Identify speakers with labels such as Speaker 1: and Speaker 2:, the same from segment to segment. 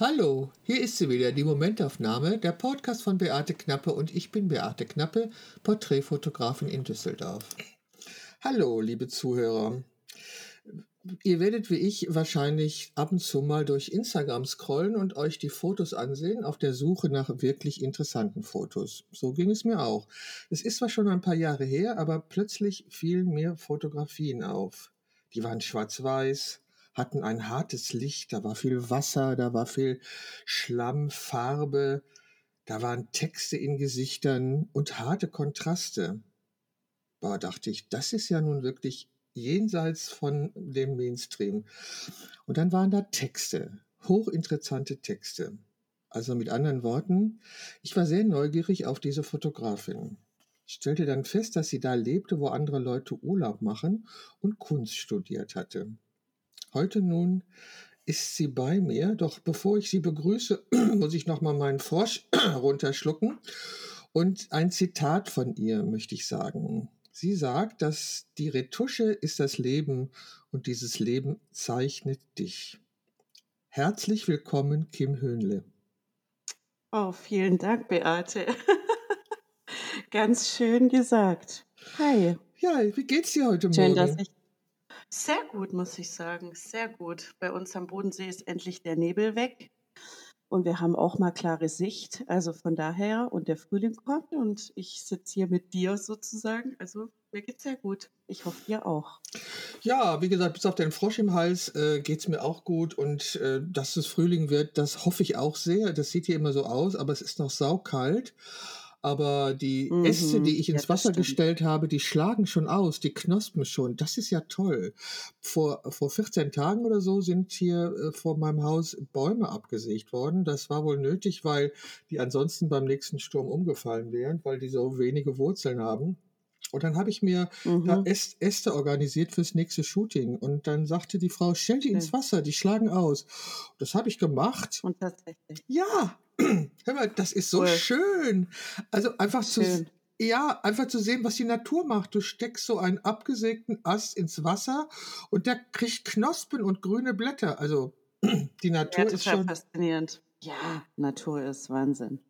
Speaker 1: Hallo, hier ist sie wieder, die Momentaufnahme, der Podcast von Beate Knappe und ich bin Beate Knappe, Porträtfotografin in Düsseldorf. Hallo, liebe Zuhörer. Ihr werdet wie ich wahrscheinlich ab und zu mal durch Instagram scrollen und euch die Fotos ansehen, auf der Suche nach wirklich interessanten Fotos. So ging es mir auch. Es ist zwar schon ein paar Jahre her, aber plötzlich fielen mir Fotografien auf. Die waren schwarz-weiß, hatten ein hartes Licht, da war viel Wasser, da war viel Schlamm, Farbe, da waren Texte in Gesichtern und harte Kontraste. Boah, dachte ich, das ist ja nun wirklich jenseits von dem Mainstream. Und dann waren da Texte, hochinteressante Texte. Also mit anderen Worten, ich war sehr neugierig auf diese Fotografin. Ich stellte dann fest, dass sie da lebte, wo andere Leute Urlaub machen und Kunst studiert hatte. Heute nun ist sie bei mir, doch bevor ich sie begrüße, muss ich noch mal meinen Frosch runterschlucken und ein Zitat von ihr möchte ich sagen. Sie sagt, dass die Retusche ist das Leben und dieses Leben zeichnet dich. Herzlich willkommen, Kim Höhnle.
Speaker 2: Oh, vielen Dank, Beate. Ganz schön gesagt. Hi.
Speaker 1: Ja, wie geht's dir heute Schön, Morgen? Dass ich
Speaker 2: sehr gut, muss ich sagen. Sehr gut. Bei uns am Bodensee ist endlich der Nebel weg. Und wir haben auch mal klare Sicht. Also von daher, und der Frühling kommt und ich sitze hier mit dir sozusagen. Also mir geht's sehr gut. Ich hoffe, dir auch.
Speaker 1: Ja, wie gesagt, bis auf den Frosch im Hals äh, es mir auch gut. Und äh, dass es Frühling wird, das hoffe ich auch sehr. Das sieht hier immer so aus, aber es ist noch saukalt aber die mhm. Äste, die ich ins ja, Wasser gestellt habe, die schlagen schon aus, die knospen schon. Das ist ja toll. Vor, vor 14 Tagen oder so sind hier äh, vor meinem Haus Bäume abgesägt worden. Das war wohl nötig, weil die ansonsten beim nächsten Sturm umgefallen wären, weil die so wenige Wurzeln haben. Und dann habe ich mir mhm. da Äste organisiert fürs nächste Shooting. Und dann sagte die Frau, stell die ins Wasser, die schlagen aus. Das habe ich gemacht. Und tatsächlich. Ja, hör mal, das ist so cool. schön. Also einfach schön. zu ja, einfach zu sehen, was die Natur macht. Du steckst so einen abgesägten Ast ins Wasser und der kriegt Knospen und grüne Blätter. Also die Natur ja, ist schon
Speaker 2: faszinierend. Ja, Natur ist Wahnsinn.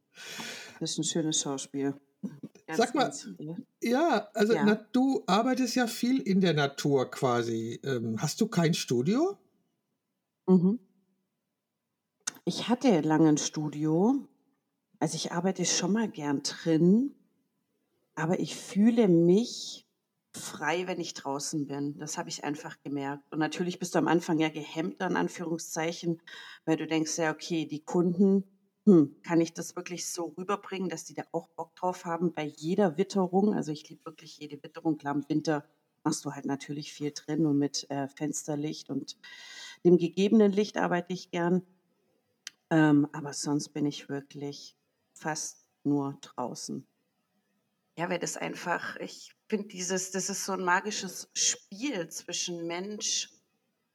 Speaker 2: Das ist ein schönes Schauspiel.
Speaker 1: Ganz, Sag mal, ja, also ja. Na, du arbeitest ja viel in der Natur quasi. Ähm, hast du kein Studio?
Speaker 2: Mhm. Ich hatte lange ein Studio. Also ich arbeite schon mal gern drin, aber ich fühle mich frei, wenn ich draußen bin. Das habe ich einfach gemerkt. Und natürlich bist du am Anfang ja gehemmt, in Anführungszeichen, weil du denkst ja, okay, die Kunden, hm, kann ich das wirklich so rüberbringen, dass die da auch Bock drauf haben bei jeder Witterung? Also ich liebe wirklich jede Witterung. Klar, im Winter machst du halt natürlich viel drin und mit äh, Fensterlicht und dem gegebenen Licht arbeite ich gern. Ähm, aber sonst bin ich wirklich fast nur draußen. Ja, weil das einfach, ich finde dieses, das ist so ein magisches Spiel zwischen Mensch,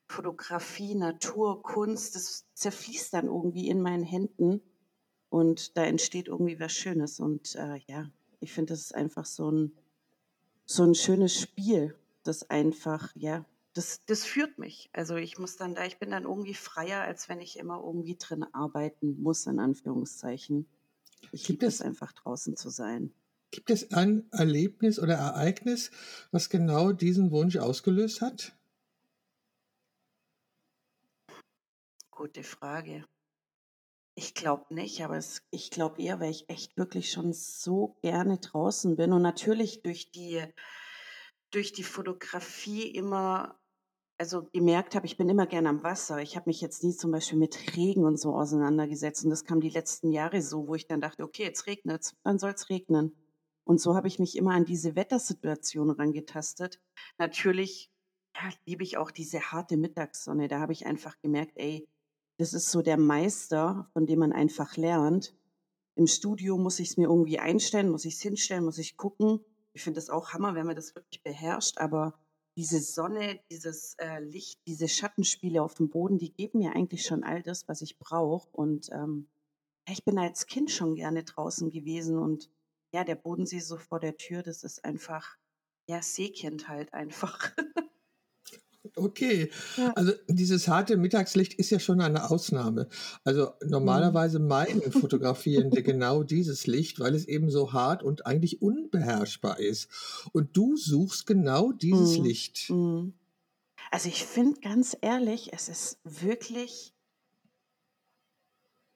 Speaker 2: Fotografie, Natur, Kunst, das zerfließt dann irgendwie in meinen Händen und da entsteht irgendwie was Schönes. Und äh, ja, ich finde, das ist einfach so ein, so ein schönes Spiel, das einfach, ja, das, das führt mich. Also ich muss dann da, ich bin dann irgendwie freier, als wenn ich immer irgendwie drin arbeiten muss, in Anführungszeichen. Ich liebe es einfach draußen zu sein.
Speaker 1: Gibt es ein Erlebnis oder Ereignis, was genau diesen Wunsch ausgelöst hat?
Speaker 2: Gute Frage. Ich glaube nicht, aber es, ich glaube eher, weil ich echt wirklich schon so gerne draußen bin und natürlich durch die, durch die Fotografie immer also gemerkt habe, ich bin immer gerne am Wasser. Ich habe mich jetzt nie zum Beispiel mit Regen und so auseinandergesetzt. Und das kam die letzten Jahre so, wo ich dann dachte, okay, jetzt regnet es, dann soll es regnen. Und so habe ich mich immer an diese Wettersituation rangetastet. Natürlich ja, liebe ich auch diese harte Mittagssonne. Da habe ich einfach gemerkt, ey, das ist so der Meister, von dem man einfach lernt. Im Studio muss ich es mir irgendwie einstellen, muss ich es hinstellen, muss ich gucken. Ich finde das auch Hammer, wenn man das wirklich beherrscht, aber diese Sonne, dieses äh, Licht, diese Schattenspiele auf dem Boden, die geben mir eigentlich schon all das, was ich brauche. Und ähm, ich bin als Kind schon gerne draußen gewesen und ja, der Bodensee so vor der Tür, das ist einfach, ja, Seekind halt einfach.
Speaker 1: Okay, ja. also dieses harte Mittagslicht ist ja schon eine Ausnahme. Also normalerweise mhm. meiden Fotografierende genau dieses Licht, weil es eben so hart und eigentlich unbeherrschbar ist. Und du suchst genau dieses mhm. Licht. Mhm.
Speaker 2: Also ich finde ganz ehrlich, es ist wirklich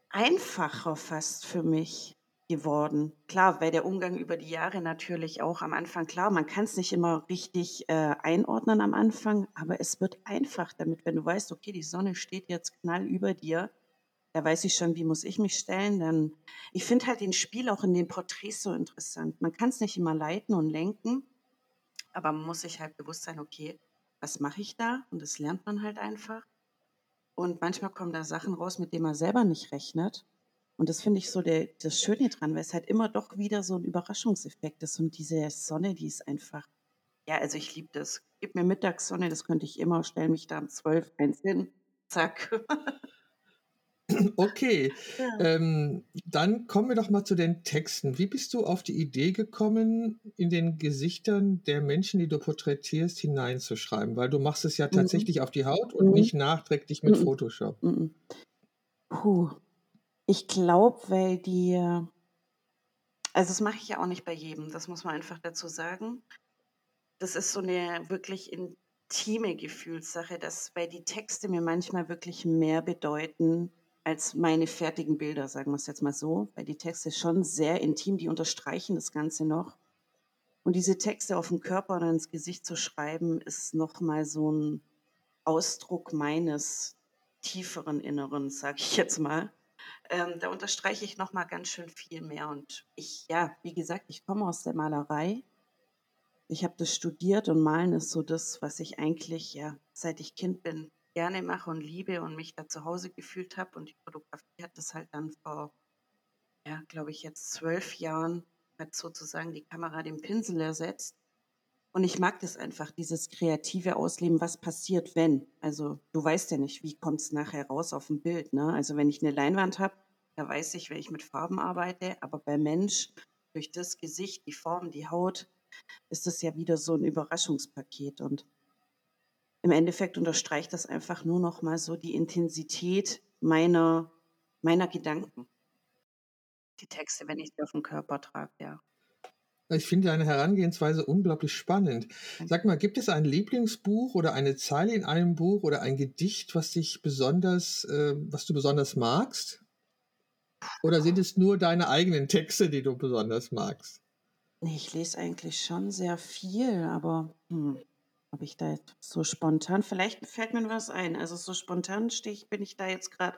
Speaker 2: einfacher fast für mich geworden. Klar, weil der Umgang über die Jahre natürlich auch am Anfang, klar, man kann es nicht immer richtig äh, einordnen am Anfang, aber es wird einfach damit, wenn du weißt, okay, die Sonne steht jetzt knall über dir, da weiß ich schon, wie muss ich mich stellen. Dann, ich finde halt den Spiel auch in den Porträts so interessant. Man kann es nicht immer leiten und lenken, aber man muss sich halt bewusst sein, okay, was mache ich da? Und das lernt man halt einfach. Und manchmal kommen da Sachen raus, mit denen man selber nicht rechnet. Und das finde ich so der, das Schöne dran, weil es halt immer doch wieder so ein Überraschungseffekt ist. Und diese Sonne, die ist einfach, ja, also ich liebe das. Gib mir Mittagssonne, das könnte ich immer, stell mich da um zwölf eins hin, zack.
Speaker 1: Okay, ja. ähm, dann kommen wir doch mal zu den Texten. Wie bist du auf die Idee gekommen, in den Gesichtern der Menschen, die du porträtierst, hineinzuschreiben? Weil du machst es ja mhm. tatsächlich mhm. auf die Haut und mhm. nicht nachträglich mit mhm. Photoshop. Mhm.
Speaker 2: Puh, ich glaube, weil die also das mache ich ja auch nicht bei jedem, das muss man einfach dazu sagen. Das ist so eine wirklich intime Gefühlssache, dass weil die Texte mir manchmal wirklich mehr bedeuten als meine fertigen Bilder, sagen wir es jetzt mal so, weil die Texte schon sehr intim, die unterstreichen das Ganze noch. Und diese Texte auf dem Körper oder ins Gesicht zu schreiben, ist nochmal so ein Ausdruck meines tieferen Inneren, sage ich jetzt mal. Ähm, da unterstreiche ich noch mal ganz schön viel mehr. Und ich, ja, wie gesagt, ich komme aus der Malerei. Ich habe das studiert und Malen ist so das, was ich eigentlich, ja, seit ich Kind bin, gerne mache und liebe und mich da zu Hause gefühlt habe. Und die Fotografie hat das halt dann vor, ja, glaube ich, jetzt zwölf Jahren, hat sozusagen die Kamera den Pinsel ersetzt. Und ich mag das einfach, dieses kreative Ausleben, was passiert, wenn. Also du weißt ja nicht, wie kommt es nachher raus auf dem Bild. Ne? Also wenn ich eine Leinwand habe, da weiß ich, wenn ich mit Farben arbeite, aber bei Mensch, durch das Gesicht, die Form, die Haut, ist das ja wieder so ein Überraschungspaket. Und im Endeffekt unterstreicht das einfach nur noch mal so die Intensität meiner, meiner Gedanken. Die Texte, wenn ich sie auf den Körper trage, ja.
Speaker 1: Ich finde deine Herangehensweise unglaublich spannend. Sag mal, gibt es ein Lieblingsbuch oder eine Zeile in einem Buch oder ein Gedicht, was dich besonders, äh, was du besonders magst? Oder sind es nur deine eigenen Texte, die du besonders magst?
Speaker 2: Ich lese eigentlich schon sehr viel, aber hm, ob ich da jetzt so spontan, vielleicht fällt mir was ein. Also so spontan stehe ich, bin ich da jetzt gerade.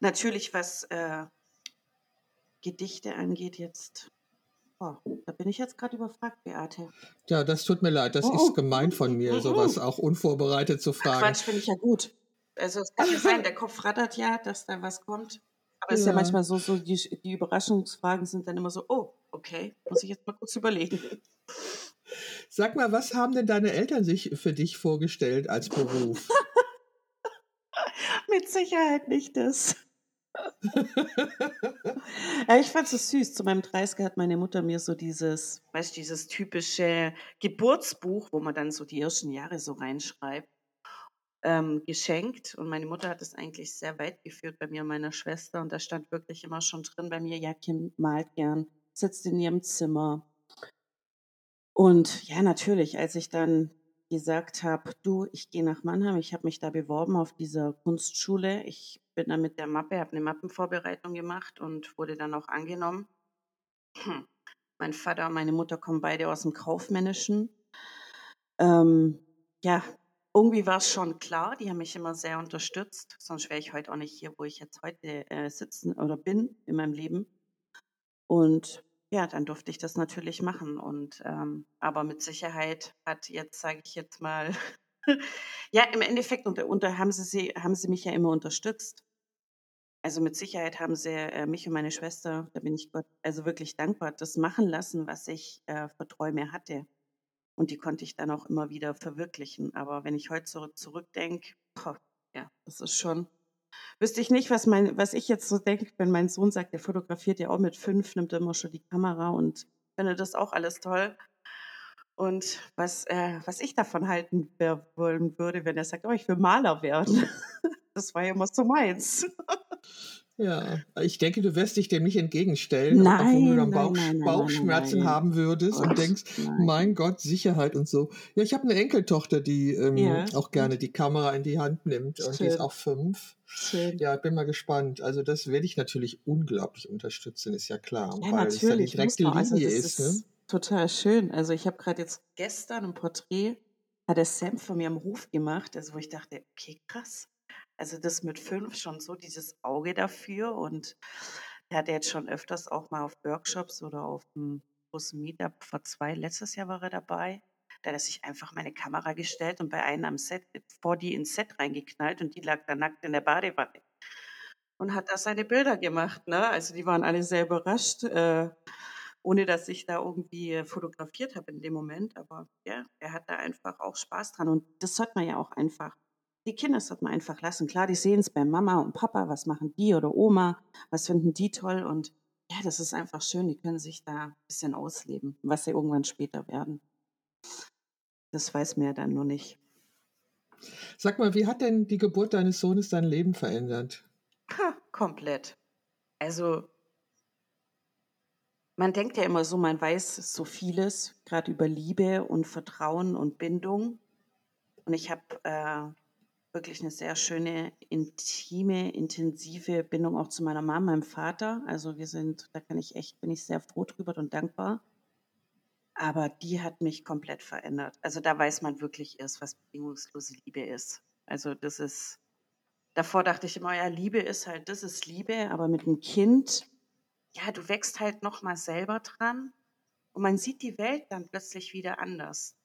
Speaker 2: Natürlich, was äh, Gedichte angeht, jetzt Oh, da bin ich jetzt gerade überfragt, Beate.
Speaker 1: Ja, das tut mir leid. Das oh, ist gemein von mir, mhm. sowas auch unvorbereitet zu fragen.
Speaker 2: Quatsch finde ich ja gut. Also es kann ja sein, der Kopf rattert ja, dass da was kommt. Aber es ja. ist ja manchmal so, so die, die Überraschungsfragen sind dann immer so, oh, okay, muss ich jetzt mal kurz überlegen.
Speaker 1: Sag mal, was haben denn deine Eltern sich für dich vorgestellt als Beruf?
Speaker 2: Mit Sicherheit nicht das. Ja, ich fand es süß. Zu meinem 30 hat meine Mutter mir so dieses, weißt dieses typische Geburtsbuch, wo man dann so die ersten Jahre so reinschreibt, ähm, geschenkt. Und meine Mutter hat es eigentlich sehr weit geführt bei mir und meiner Schwester. Und da stand wirklich immer schon drin bei mir, ja, Kim malt gern, sitzt in ihrem Zimmer. Und ja, natürlich, als ich dann gesagt habe, du, ich gehe nach Mannheim, ich habe mich da beworben auf dieser Kunstschule. Ich bin dann mit der Mappe, habe eine Mappenvorbereitung gemacht und wurde dann auch angenommen. Mein Vater und meine Mutter kommen beide aus dem Kaufmännischen. Ähm, ja, irgendwie war es schon klar, die haben mich immer sehr unterstützt, sonst wäre ich heute auch nicht hier, wo ich jetzt heute äh, sitzen oder bin in meinem Leben. Und ja, dann durfte ich das natürlich machen. Und ähm, aber mit Sicherheit hat jetzt, sage ich jetzt mal, ja, im Endeffekt unter, unter haben sie, sie haben sie mich ja immer unterstützt. Also mit Sicherheit haben sie äh, mich und meine Schwester, da bin ich Gott also wirklich dankbar, das machen lassen, was ich äh, für Träume hatte. Und die konnte ich dann auch immer wieder verwirklichen. Aber wenn ich heute zurück, zurückdenke, ja, das ist schon, wüsste ich nicht, was, mein, was ich jetzt so denke, wenn mein Sohn sagt, der fotografiert ja auch mit fünf, nimmt immer schon die Kamera und findet das auch alles toll. Und was, äh, was ich davon halten wollen würde, wenn er sagt, oh, ich will Maler werden. Das war ja immer so meins.
Speaker 1: Ja, ich denke, du wirst dich dem nicht entgegenstellen, nein, obwohl du dann Bauch, nein, nein, Bauchschmerzen haben würdest und denkst, mein Gott, Sicherheit und so. Ja, ich habe eine Enkeltochter, die ähm, ja. auch gerne die Kamera in die Hand nimmt Schön. und die ist auch fünf. Schön. Ja, bin mal gespannt. Also das werde ich natürlich unglaublich unterstützen, ist ja klar,
Speaker 2: ja, weil es ja die direkte Linie also ist. ist ne? Total schön. Also ich habe gerade jetzt gestern ein Porträt, hat der Sam von mir am Hof gemacht, also wo ich dachte, okay, krass also das mit fünf schon so dieses Auge dafür und er hat jetzt schon öfters auch mal auf Workshops oder auf dem großen Meetup vor zwei, letztes Jahr war er dabei. Da hat er sich einfach meine Kamera gestellt und bei einem am Set, vor die ins Set reingeknallt und die lag da nackt in der Badewanne. Und hat da seine Bilder gemacht, ne? Also die waren alle sehr überrascht, äh, ohne dass ich da irgendwie fotografiert habe in dem Moment. Aber ja, er hat da einfach auch Spaß dran. Und das sollte man ja auch einfach die Kinder sollte man einfach lassen. Klar, die sehen es bei Mama und Papa, was machen die oder Oma, was finden die toll und ja, das ist einfach schön, die können sich da ein bisschen ausleben, was sie irgendwann später werden. Das weiß mir dann nur nicht.
Speaker 1: Sag mal, wie hat denn die Geburt deines Sohnes dein Leben verändert?
Speaker 2: Ha, komplett. Also, man denkt ja immer so, man weiß so vieles, gerade über Liebe und Vertrauen und Bindung. Und ich habe äh, wirklich eine sehr schöne, intime, intensive Bindung auch zu meiner Mama, meinem Vater. Also wir sind, da kann ich echt, bin ich sehr froh drüber und dankbar. Aber die hat mich komplett verändert. Also da weiß man wirklich erst, was bedingungslose Liebe ist. Also das ist, davor dachte ich immer, ja, Liebe ist halt, das ist Liebe, aber mit einem Kind, ja, du wächst halt nochmal selber dran und man sieht die Welt dann plötzlich wieder anders.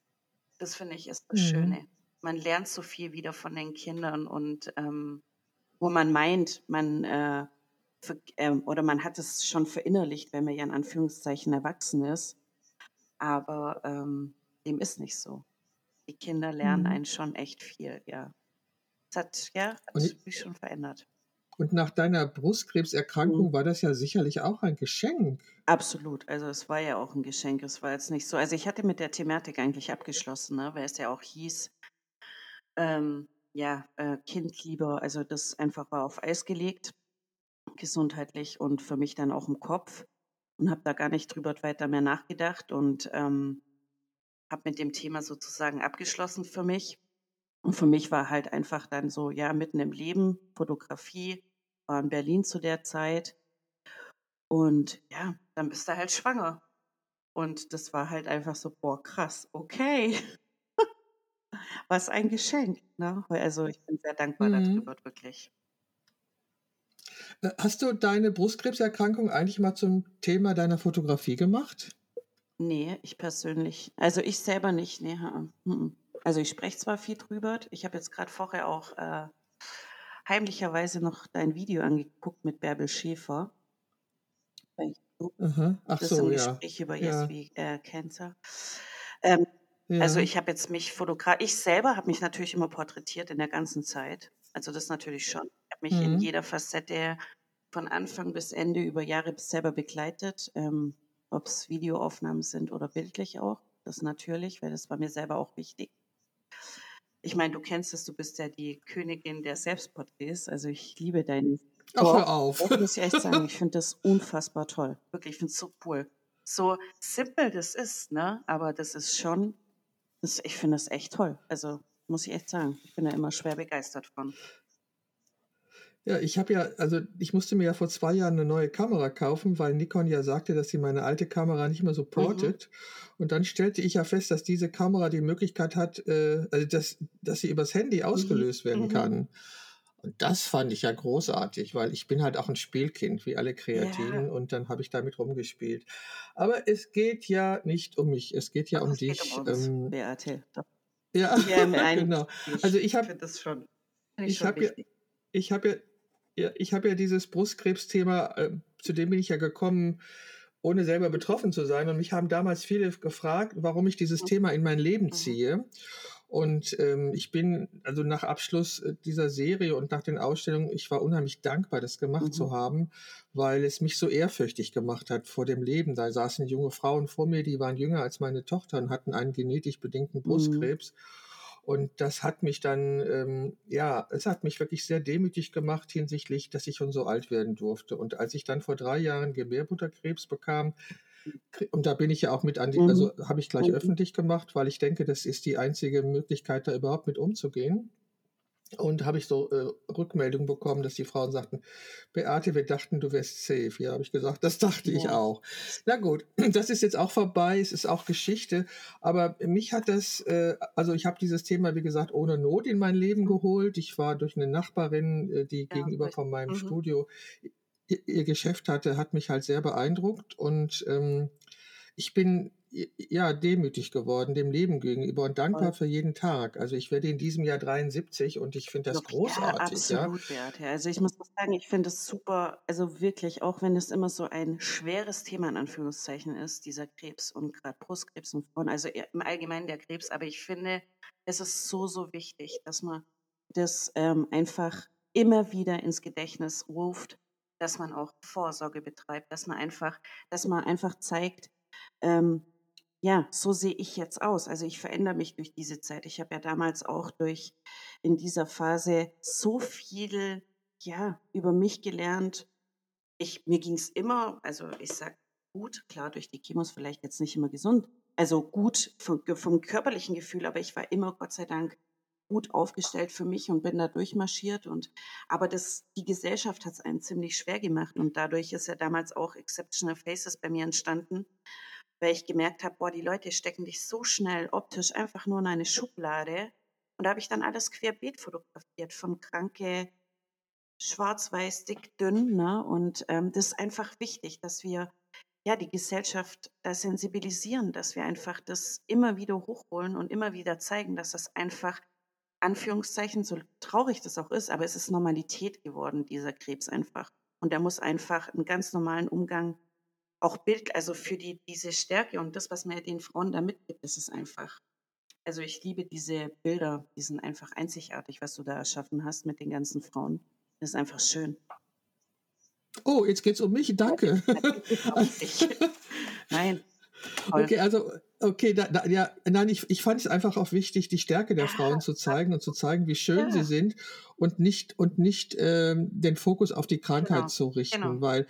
Speaker 2: Das finde ich ist das mhm. Schöne man lernt so viel wieder von den Kindern und ähm, wo man meint, man äh, für, äh, oder man hat es schon verinnerlicht, wenn man ja in Anführungszeichen erwachsen ist. Aber ähm, dem ist nicht so. Die Kinder lernen mhm. einen schon echt viel, ja. Das hat, ja, hat mich schon verändert.
Speaker 1: Und nach deiner Brustkrebserkrankung mhm. war das ja sicherlich auch ein Geschenk.
Speaker 2: Absolut. Also es war ja auch ein Geschenk. Es war jetzt nicht so. Also ich hatte mit der Thematik eigentlich abgeschlossen, ne? weil es ja auch hieß, ähm, ja, äh, Kindliebe, also das einfach war auf Eis gelegt, gesundheitlich und für mich dann auch im Kopf und habe da gar nicht drüber weiter mehr nachgedacht und ähm, habe mit dem Thema sozusagen abgeschlossen für mich. Und für mich war halt einfach dann so, ja, mitten im Leben, Fotografie, war in Berlin zu der Zeit. Und ja, dann bist du halt schwanger. Und das war halt einfach so, boah, krass, okay. Was ein Geschenk. Ne? Also ich bin sehr dankbar mhm. darüber, wirklich.
Speaker 1: Äh, hast du deine Brustkrebserkrankung eigentlich mal zum Thema deiner Fotografie gemacht?
Speaker 2: Nee, ich persönlich, also ich selber nicht. Nee, also ich spreche zwar viel drüber. Ich habe jetzt gerade vorher auch äh, heimlicherweise noch dein Video angeguckt mit Bärbel Schäfer.
Speaker 1: Aha. Ach das so,
Speaker 2: ist ein Gespräch über ja. ESV äh, Cancer. Ähm, also ich habe jetzt mich fotografiert, ich selber habe mich natürlich immer porträtiert in der ganzen Zeit. Also das natürlich schon. Ich habe mich in mhm. jeder Facette von Anfang bis Ende über Jahre selber begleitet, ähm, ob es Videoaufnahmen sind oder bildlich auch. Das natürlich, weil das war mir selber auch wichtig. Ich meine, du kennst es, du bist ja die Königin der Selbstporträts. Also ich liebe deinen
Speaker 1: Ach, hör auf.
Speaker 2: Das muss ich echt sagen, ich finde das unfassbar toll. Wirklich, ich finde es so cool. So simpel das ist, ne? Aber das ist schon das, ich finde das echt toll. Also muss ich echt sagen, ich bin da immer schwer begeistert von.
Speaker 1: Ja, ich habe ja, also ich musste mir ja vor zwei Jahren eine neue Kamera kaufen, weil Nikon ja sagte, dass sie meine alte Kamera nicht mehr supportet. Mhm. Und dann stellte ich ja fest, dass diese Kamera die Möglichkeit hat, äh, also dass, dass sie übers Handy mhm. ausgelöst mhm. werden kann. Und das fand ich ja großartig, weil ich bin halt auch ein Spielkind, wie alle Kreativen, ja. und dann habe ich damit rumgespielt. Aber es geht ja nicht um mich, es geht ja Ach, um dich. Um uns, ähm,
Speaker 2: Beate.
Speaker 1: Ja, ja genau. Also ich habe
Speaker 2: das schon.
Speaker 1: Ich habe ja, ich habe ja, ja, ich habe ja dieses Brustkrebsthema, äh, zu dem bin ich ja gekommen, ohne selber betroffen zu sein. Und mich haben damals viele gefragt, warum ich dieses. Thema in mein Leben mhm. ziehe. Und ähm, ich bin, also nach Abschluss äh, dieser Serie und nach den Ausstellungen, ich war unheimlich dankbar, das gemacht mhm. zu haben, weil es mich so ehrfürchtig gemacht hat vor dem Leben. Da saßen junge Frauen vor mir, die waren jünger als meine Tochter und hatten einen genetisch bedingten mhm. Brustkrebs. Mhm. Und das hat mich dann, ähm, ja, es hat mich wirklich sehr demütig gemacht hinsichtlich, dass ich schon so alt werden durfte. Und als ich dann vor drei Jahren Gebärmutterkrebs bekam, und da bin ich ja auch mit an die, also mhm. habe ich gleich mhm. öffentlich gemacht, weil ich denke, das ist die einzige Möglichkeit, da überhaupt mit umzugehen. Und habe ich so äh, Rückmeldungen bekommen, dass die Frauen sagten, Beate, wir dachten, du wärst safe. Ja, habe ich gesagt, das dachte ja. ich auch. Na gut, das ist jetzt auch vorbei, es ist auch Geschichte. Aber mich hat das, äh, also ich habe dieses Thema, wie gesagt, ohne Not in mein Leben geholt. Ich war durch eine Nachbarin, äh, die ja, gegenüber von meinem mhm. Studio ihr, Geschäft hatte, hat mich halt sehr beeindruckt und ähm, ich bin ja demütig geworden dem Leben gegenüber und dankbar für jeden Tag. Also ich werde in diesem Jahr 73 und ich finde das Doch, großartig.
Speaker 2: Ja, absolut, ja. Wert, Also ich muss sagen, ich finde es super, also wirklich, auch wenn es immer so ein schweres Thema in Anführungszeichen ist, dieser Krebs und gerade Brustkrebs und Frauen, also im Allgemeinen der Krebs, aber ich finde, es ist so, so wichtig, dass man das ähm, einfach immer wieder ins Gedächtnis ruft, dass man auch Vorsorge betreibt, dass man einfach, dass man einfach zeigt, ähm, ja, so sehe ich jetzt aus. Also ich verändere mich durch diese Zeit. Ich habe ja damals auch durch in dieser Phase so viel ja über mich gelernt. Ich mir ging es immer, also ich sage gut, klar durch die Chemos vielleicht jetzt nicht immer gesund, also gut vom, vom körperlichen Gefühl, aber ich war immer Gott sei Dank gut aufgestellt für mich und bin da durchmarschiert. Und, aber das, die Gesellschaft hat es einem ziemlich schwer gemacht. Und dadurch ist ja damals auch Exceptional Faces bei mir entstanden, weil ich gemerkt habe, boah, die Leute stecken dich so schnell optisch einfach nur in eine Schublade. Und da habe ich dann alles querbeet fotografiert, von Kranke, schwarz-weiß, dick, dünn. Ne? Und ähm, das ist einfach wichtig, dass wir ja die Gesellschaft da sensibilisieren, dass wir einfach das immer wieder hochholen und immer wieder zeigen, dass das einfach Anführungszeichen, so traurig das auch ist, aber es ist Normalität geworden, dieser Krebs einfach. Und der muss einfach einen ganz normalen Umgang auch Bild, also für die, diese Stärke und das, was man den Frauen da mitgibt, das ist einfach. Also ich liebe diese Bilder, die sind einfach einzigartig, was du da erschaffen hast mit den ganzen Frauen. Das ist einfach schön.
Speaker 1: Oh, jetzt geht es um mich, danke.
Speaker 2: Nein.
Speaker 1: Okay, also, okay, da, da, ja, nein, ich, ich fand es einfach auch wichtig, die Stärke der Frauen zu zeigen und zu zeigen, wie schön ja. sie sind und nicht, und nicht ähm, den Fokus auf die Krankheit genau. zu richten, genau. weil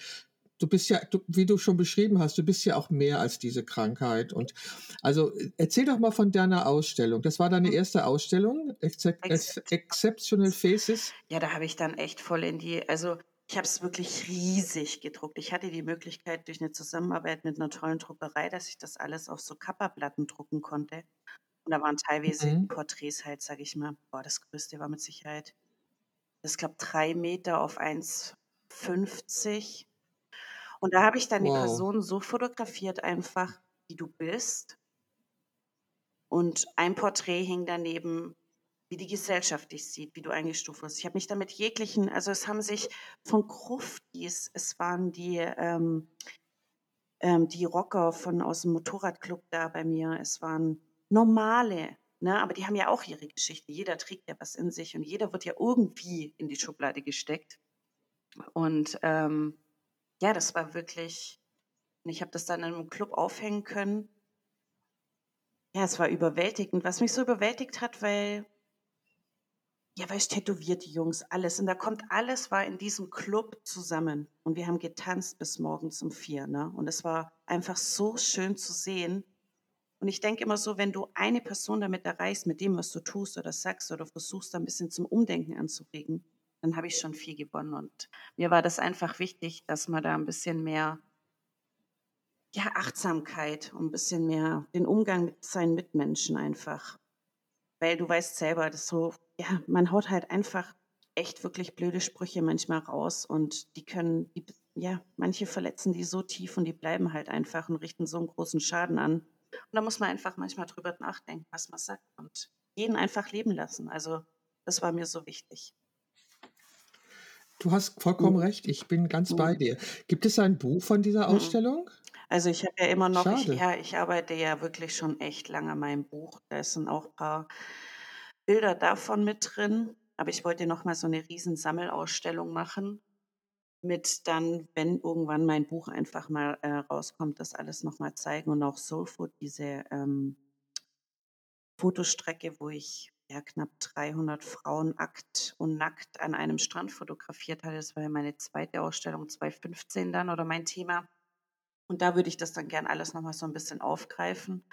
Speaker 1: du bist ja, du, wie du schon beschrieben hast, du bist ja auch mehr als diese Krankheit. Und also erzähl doch mal von deiner Ausstellung. Das war deine hm. erste Ausstellung, Ex Ex Exceptional Faces.
Speaker 2: Ja, da habe ich dann echt voll in die, also ich habe es wirklich riesig gedruckt. Ich hatte die Möglichkeit durch eine Zusammenarbeit mit einer tollen Druckerei, dass ich das alles auf so Kapperplatten drucken konnte. Und da waren teilweise mhm. Porträts halt, sage ich mal. Boah, das größte war mit Sicherheit, das glaube drei Meter auf 1,50. Und da habe ich dann wow. die Person so fotografiert, einfach wie du bist. Und ein Porträt hing daneben wie die Gesellschaft dich sieht, wie du eingestuft wirst. Ich habe mich damit jeglichen, also es haben sich von Gruftis, es waren die, ähm, ähm, die Rocker von aus dem Motorradclub da bei mir, es waren normale, ne, aber die haben ja auch ihre Geschichte. Jeder trägt ja was in sich und jeder wird ja irgendwie in die Schublade gesteckt. Und ähm, ja, das war wirklich, ich habe das dann in einem Club aufhängen können. Ja, es war überwältigend. Was mich so überwältigt hat, weil ja, weil ich tätowiert, die Jungs, alles. Und da kommt alles, war in diesem Club zusammen. Und wir haben getanzt bis morgens um vier. Ne? Und es war einfach so schön zu sehen. Und ich denke immer so, wenn du eine Person damit erreichst, mit dem, was du tust oder sagst oder versuchst, da ein bisschen zum Umdenken anzuregen, dann habe ich schon viel gewonnen. Und mir war das einfach wichtig, dass man da ein bisschen mehr ja, Achtsamkeit und ein bisschen mehr den Umgang mit seinen Mitmenschen einfach. Weil du weißt selber, das so ja, man haut halt einfach echt wirklich blöde Sprüche manchmal raus und die können, die, ja, manche verletzen die so tief und die bleiben halt einfach und richten so einen großen Schaden an. Und da muss man einfach manchmal drüber nachdenken, was man sagt und jeden einfach leben lassen. Also das war mir so wichtig.
Speaker 1: Du hast vollkommen mhm. recht, ich bin ganz mhm. bei dir. Gibt es ein Buch von dieser mhm.
Speaker 2: Also ich habe ja immer noch, ich, ja, ich arbeite ja wirklich schon echt lange an meinem Buch. Da sind auch ein paar Bilder davon mit drin, aber ich wollte noch mal so eine riesen Sammelausstellung machen mit dann, wenn irgendwann mein Buch einfach mal äh, rauskommt, das alles noch mal zeigen und auch Soulfood, diese ähm, Fotostrecke, wo ich ja knapp 300 Frauen akt und nackt an einem Strand fotografiert hatte. Das war ja meine zweite Ausstellung 2015 dann oder mein Thema. Und da würde ich das dann gern alles noch mal so ein bisschen aufgreifen.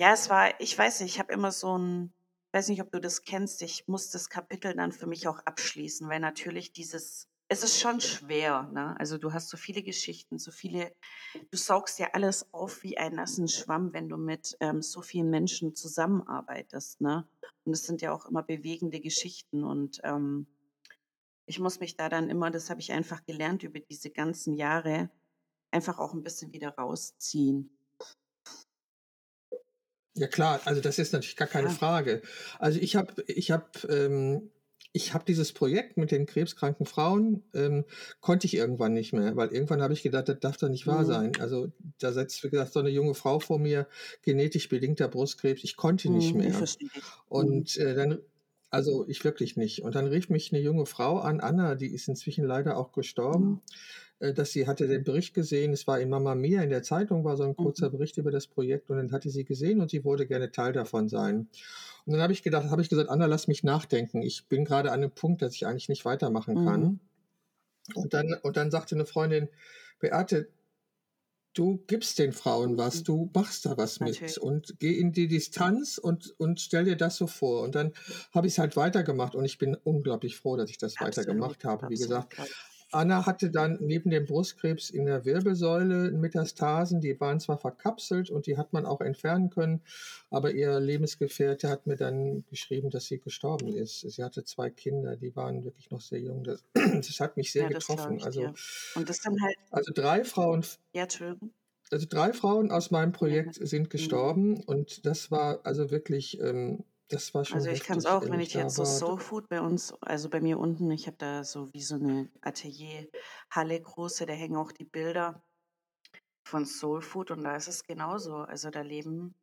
Speaker 2: Ja, es war, ich weiß nicht, ich habe immer so ein, weiß nicht, ob du das kennst, ich muss das Kapitel dann für mich auch abschließen, weil natürlich dieses es ist schon schwer, ne? Also du hast so viele Geschichten, so viele, du saugst ja alles auf wie ein nassen Schwamm, wenn du mit ähm, so vielen Menschen zusammenarbeitest, ne? Und es sind ja auch immer bewegende Geschichten und ähm, ich muss mich da dann immer, das habe ich einfach gelernt über diese ganzen Jahre, einfach auch ein bisschen wieder rausziehen.
Speaker 1: Ja klar, also das ist natürlich gar keine ja. Frage. Also ich habe, ich habe ähm, ich habe dieses Projekt mit den krebskranken Frauen, ähm, konnte ich irgendwann nicht mehr, weil irgendwann habe ich gedacht, das darf doch nicht wahr mhm. sein. Also da setzt, wie gesagt, so eine junge Frau vor mir, genetisch bedingter Brustkrebs, ich konnte nicht mhm, mehr. Und äh, dann, also ich wirklich nicht. Und dann rief mich eine junge Frau an, Anna, die ist inzwischen leider auch gestorben. Mhm äh, dass sie hatte den Bericht gesehen, es war in Mama Mia in der Zeitung, war so ein kurzer mhm. Bericht über das Projekt und dann hatte sie gesehen und sie wollte gerne Teil davon sein. Und dann habe ich gedacht, habe ich gesagt, Anna, lass mich nachdenken. Ich bin gerade an einem Punkt, dass ich eigentlich nicht weitermachen kann. Mhm. Und dann, und dann sagte eine Freundin, Beate, du gibst den Frauen was, du machst da was Natürlich. mit und geh in die Distanz und, und stell dir das so vor. Und dann habe ich es halt weitergemacht und ich bin unglaublich froh, dass ich das Absolut. weitergemacht habe. Wie gesagt, Anna hatte dann neben dem Brustkrebs in der Wirbelsäule Metastasen, die waren zwar verkapselt und die hat man auch entfernen können, aber ihr Lebensgefährte hat mir dann geschrieben, dass sie gestorben ist. Sie hatte zwei Kinder, die waren wirklich noch sehr jung. Das, das hat mich sehr ja, getroffen. Also, und das dann halt, also drei Frauen. Ja, Also drei Frauen aus meinem Projekt ja. sind mhm. gestorben mhm. und das war also wirklich ähm, das war schon
Speaker 2: Also ich kann es auch, wenn ich jetzt so Soul Food bei uns, also bei mir unten, ich habe da so wie so eine Atelierhalle große, da hängen auch die Bilder von Soul Food und da ist es genauso. Also da leben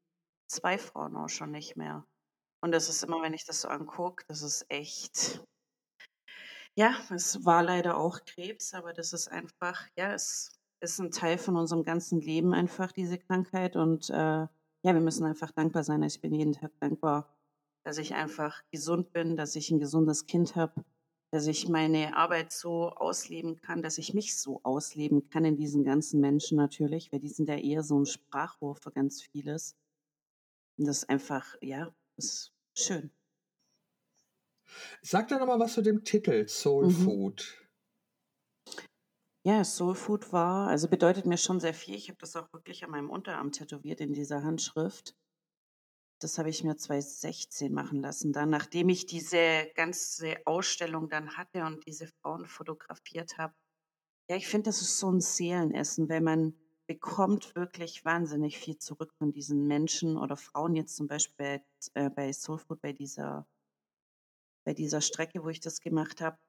Speaker 2: zwei Frauen auch schon nicht mehr. Und das ist immer, wenn ich das so angucke, das ist echt. Ja, es war leider auch Krebs, aber das ist einfach, ja, es ist ein Teil von unserem ganzen Leben einfach, diese Krankheit. Und äh, ja, wir müssen einfach dankbar sein. Also ich bin jeden Tag dankbar, dass ich einfach gesund bin, dass ich ein gesundes Kind habe, dass ich meine Arbeit so ausleben kann, dass ich mich so ausleben kann in diesen ganzen Menschen natürlich, weil die sind ja eher so ein Sprachrohr für ganz vieles. Und das ist einfach, ja, ist schön.
Speaker 1: Sag doch nochmal was zu dem Titel Soul mhm. Food.
Speaker 2: Ja, Soul Food war, also bedeutet mir schon sehr viel. Ich habe das auch wirklich an meinem Unterarm tätowiert in dieser Handschrift. Das habe ich mir 2016 machen lassen, dann nachdem ich diese ganze Ausstellung dann hatte und diese Frauen fotografiert habe. Ja, ich finde, das ist so ein Seelenessen, weil man bekommt wirklich wahnsinnig viel zurück von diesen Menschen oder Frauen jetzt zum Beispiel bei, äh, bei Soulfood, bei dieser, bei dieser Strecke, wo ich das gemacht habe.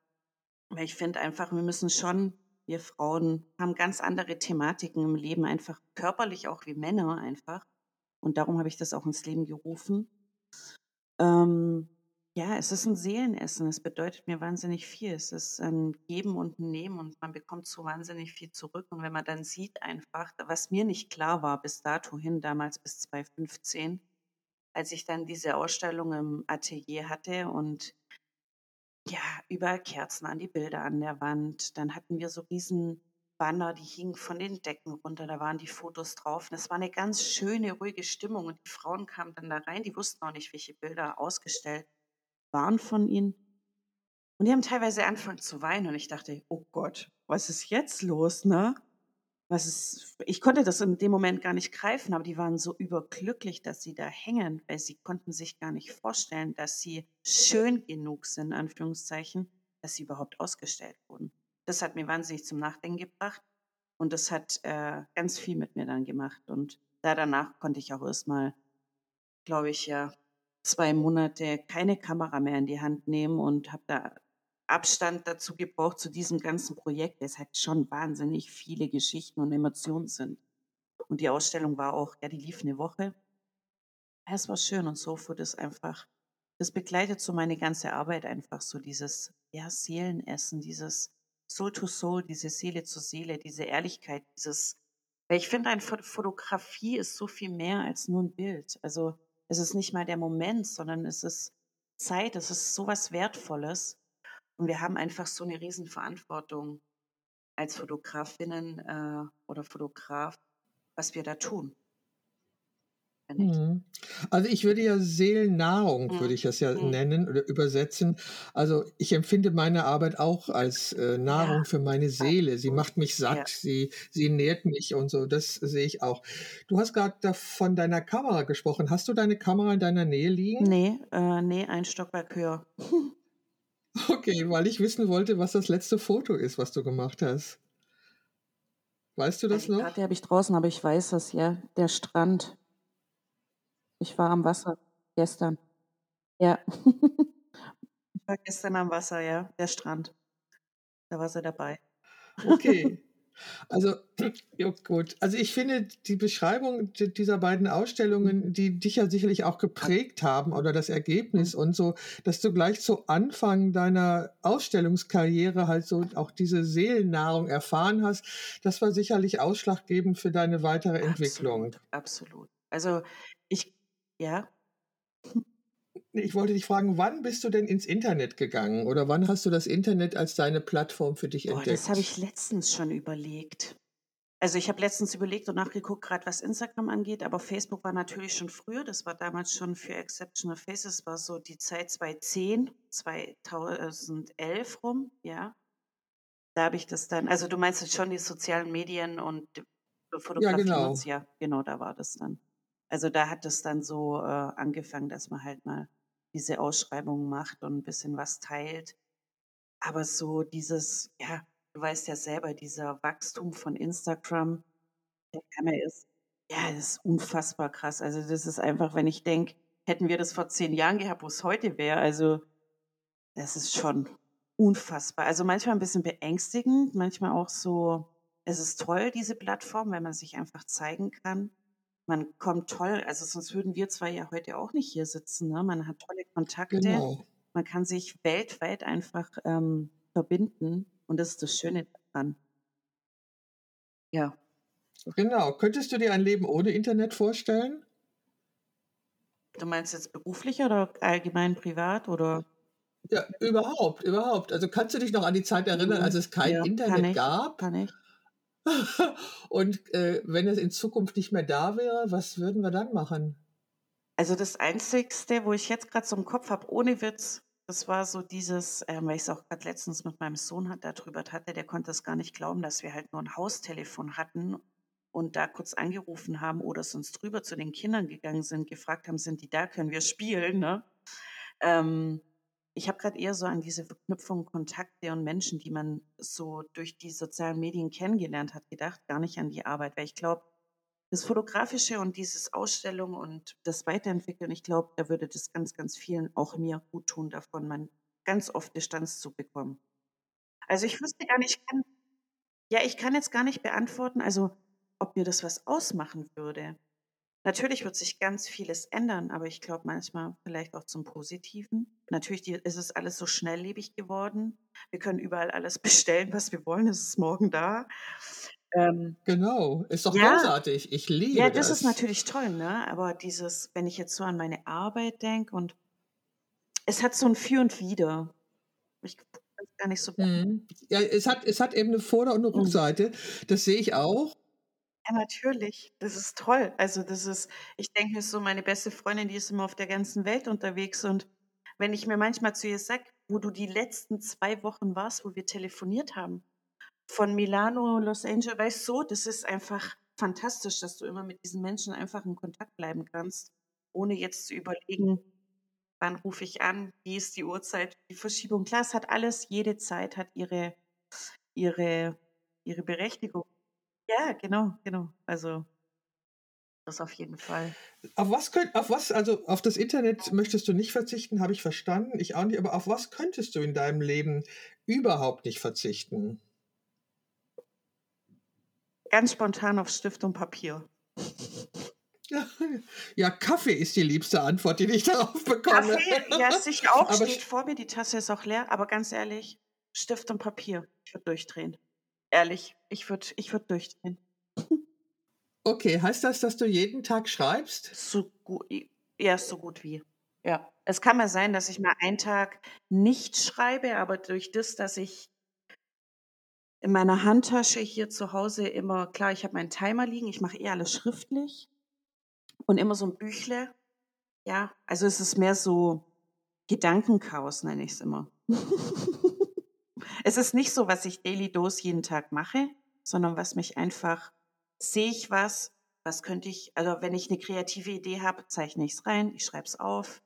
Speaker 2: Weil ich finde einfach, wir müssen schon, wir Frauen haben ganz andere Thematiken im Leben, einfach körperlich auch wie Männer einfach. Und darum habe ich das auch ins Leben gerufen. Ähm, ja, es ist ein Seelenessen. Es bedeutet mir wahnsinnig viel. Es ist ein Geben und ein Nehmen und man bekommt so wahnsinnig viel zurück. Und wenn man dann sieht einfach, was mir nicht klar war bis dato hin, damals bis 2015, als ich dann diese Ausstellung im Atelier hatte und ja, überall Kerzen an die Bilder an der Wand. Dann hatten wir so riesen Banner, die hingen von den Decken runter, da waren die Fotos drauf. Es war eine ganz schöne, ruhige Stimmung. Und die Frauen kamen dann da rein, die wussten auch nicht, welche Bilder ausgestellt waren von ihnen. Und die haben teilweise angefangen zu weinen und ich dachte, oh Gott, was ist jetzt los, ne? Was ist, ich konnte das in dem Moment gar nicht greifen, aber die waren so überglücklich, dass sie da hängen, weil sie konnten sich gar nicht vorstellen, dass sie schön genug sind, Anführungszeichen, dass sie überhaupt ausgestellt wurden das hat mir wahnsinnig zum Nachdenken gebracht und das hat äh, ganz viel mit mir dann gemacht. Und da danach konnte ich auch erstmal, glaube ich, ja, zwei Monate keine Kamera mehr in die Hand nehmen und habe da Abstand dazu gebraucht zu diesem ganzen Projekt. Es hat schon wahnsinnig viele Geschichten und Emotionen sind. Und die Ausstellung war auch, ja, die lief eine Woche. Es war schön und Sofood ist einfach das begleitet so meine ganze Arbeit einfach so dieses, ja, Seelenessen, dieses Soul to Soul, diese Seele zu Seele, diese Ehrlichkeit, dieses, ich finde, eine Fotografie ist so viel mehr als nur ein Bild. Also es ist nicht mal der Moment, sondern es ist Zeit, es ist so was Wertvolles. Und wir haben einfach so eine Riesenverantwortung als Fotografinnen äh, oder Fotograf, was wir da tun.
Speaker 1: Mhm. Also ich würde ja Seelennahrung,
Speaker 2: Mhm.
Speaker 1: würde ich das ja
Speaker 2: Mhm.
Speaker 1: nennen oder übersetzen. Also ich empfinde meine Arbeit auch als äh,
Speaker 2: Ja,
Speaker 1: Nahrung für meine Seele. Sie macht mich
Speaker 2: Ja.
Speaker 1: satt, sie, sie nährt mich und so. Das sehe ich auch. Du hast gerade von deiner Kamera gesprochen. Hast du deine Kamera in deiner Nähe liegen?
Speaker 2: Nee, äh, nee, ein Stockwerk höher.
Speaker 1: Okay, weil ich wissen wollte, was das letzte Foto ist, was du gemacht hast. Weißt du
Speaker 2: Ja,
Speaker 1: das
Speaker 2: die
Speaker 1: noch?
Speaker 2: Karte habe ich draußen, aber ich weiß es, ja. Der Strand. Ich war am Wasser gestern. Ja. Ich war gestern am Wasser, ja. Der Strand. Da war sie dabei.
Speaker 1: Okay. Also, ja, gut. Also ich finde die Beschreibung di- dieser beiden Ausstellungen, die dich ja sicherlich auch geprägt haben oder das Ergebnis und so, dass du gleich zu Anfang deiner Ausstellungskarriere halt so auch diese Seelennahrung erfahren hast, das war sicherlich ausschlaggebend für deine weitere Entwicklung.
Speaker 2: Absolut, absolut. Also ich, ja,
Speaker 1: Ich wollte dich fragen, wann bist du denn ins Internet gegangen oder wann hast du das Internet als deine Plattform für dich
Speaker 2: boah, das habe
Speaker 1: entdeckt?
Speaker 2: ich letztens schon überlegt. Also ich habe letztens überlegt und nachgeguckt, gerade was Instagram angeht, aber Facebook war natürlich schon früher. Das war damals schon für Exceptional Faces, war so die Zeit 2010, 2011 rum, ja. Da habe ich das dann, also du meinst jetzt schon die sozialen Medien und die
Speaker 1: Ja,
Speaker 2: Fotografie
Speaker 1: genau.
Speaker 2: ja, genau, da war das dann. Also da hat es dann so äh, angefangen, dass man halt mal diese Ausschreibungen macht und ein bisschen was teilt. Aber so dieses, ja, du weißt ja selber, dieser Wachstum von Instagram, der Kammer ist, ja, das ist unfassbar krass. Also das ist einfach, wenn ich denke, hätten wir das vor zehn Jahren gehabt, wo es heute wäre, also das ist schon unfassbar. Also manchmal ein bisschen beängstigend, manchmal auch so, es ist toll, diese Plattform, weil man sich einfach zeigen kann. Man kommt toll, also sonst würden wir zwei ja heute auch nicht hier sitzen. Ne? Man hat tolle Kontakte,
Speaker 1: Genau.
Speaker 2: man kann sich weltweit einfach ähm, verbinden und das ist das Schöne daran. Ja.
Speaker 1: Genau. Könntest du dir ein Leben ohne Internet vorstellen?
Speaker 2: Du meinst jetzt beruflich oder allgemein privat oder?
Speaker 1: Ja, überhaupt, überhaupt. Also kannst du dich noch an die Zeit erinnern, als
Speaker 2: Mhm.
Speaker 1: es kein
Speaker 2: Ja, kann
Speaker 1: Internet
Speaker 2: ich,
Speaker 1: gab?
Speaker 2: kann ich.
Speaker 1: Und äh, wenn es in Zukunft nicht mehr da wäre, was würden wir dann machen?
Speaker 2: Also das Einzigste, wo ich jetzt gerade so im Kopf habe, ohne Witz, das war so dieses, ähm, weil ich es auch gerade letztens mit meinem Sohn hat, darüber hatte, der konnte es gar nicht glauben, dass wir halt nur ein Haustelefon hatten und da kurz angerufen haben oder sonst drüber zu den Kindern gegangen sind, gefragt haben, sind die da, können wir spielen, ne? Ähm, ich habe gerade eher so an diese Verknüpfung Kontakte und Menschen, die man so durch die sozialen Medien kennengelernt hat, gedacht, gar nicht an die Arbeit, weil ich glaube, das Fotografische und dieses Ausstellung und das Weiterentwickeln, ich glaube, da würde das ganz, ganz vielen, auch mir, gut tun, davon man ganz oft Distanz zu bekommen. Also ich wüsste gar nicht, ich kann, ja, ich kann jetzt gar nicht beantworten, also ob mir das was ausmachen würde. Natürlich wird sich ganz vieles ändern, aber ich glaube manchmal vielleicht auch zum Positiven. Natürlich ist es alles so schnelllebig geworden. Wir können überall alles bestellen, was wir wollen. Es ist morgen da. Ähm,
Speaker 1: Genau, ist doch
Speaker 2: ja,
Speaker 1: großartig. Ich
Speaker 2: ja,
Speaker 1: liebe
Speaker 2: das ist
Speaker 1: das.
Speaker 2: natürlich toll, ne? Aber dieses, wenn ich jetzt so an meine Arbeit denke und es hat so ein Für und Wider. Ich kann es gar nicht so
Speaker 1: Mhm. Ja, es hat, es hat eben eine Vorder- und eine
Speaker 2: Mhm.
Speaker 1: Rückseite. Das sehe ich auch.
Speaker 2: Ja, natürlich. Das ist toll. Also das ist, ich denke mir so, meine beste Freundin, die ist immer auf der ganzen Welt unterwegs und wenn ich mir manchmal zu ihr sage, wo du die letzten zwei Wochen warst, wo wir telefoniert haben, von Milano, Los Angeles, weißt du, das ist einfach fantastisch, dass du immer mit diesen Menschen einfach in Kontakt bleiben kannst, ohne jetzt zu überlegen, wann rufe ich an, wie ist die Uhrzeit, die Verschiebung. Klar, es hat alles, jede Zeit hat ihre, ihre, ihre Berechtigung. Ja, genau, genau. Also das auf jeden Fall.
Speaker 1: Auf was könnt, auf was, also auf das Internet möchtest du nicht verzichten, habe ich verstanden. Ich auch nicht, aber auf was könntest du in deinem Leben überhaupt nicht verzichten?
Speaker 2: Ganz spontan auf Stift und Papier.
Speaker 1: Ja, Kaffee ist die liebste Antwort, die ich darauf bekomme.
Speaker 2: Kaffee, ja, sicher auch, aber steht vor mir, die Tasse ist auch leer, aber ganz ehrlich, Stift und Papier, ich würde durchdrehen. Ehrlich, ich würde ich würd durchdrehen.
Speaker 1: Okay, heißt das, dass du jeden Tag schreibst?
Speaker 2: So gut, ja, so gut wie. Ja. Es kann mal sein, dass ich mal einen Tag nicht schreibe, aber durch das, dass ich in meiner Handtasche hier zu Hause immer, klar, ich habe meinen Timer liegen, ich mache eh alles schriftlich und immer so ein Büchle. Ja, also es ist mehr so Gedankenchaos, nenne ich es immer. es ist nicht so, was ich Daily Dose jeden Tag mache, sondern was mich einfach, sehe ich was, was könnte ich, also wenn ich eine kreative Idee habe, zeichne ich es rein, ich schreibe es auf.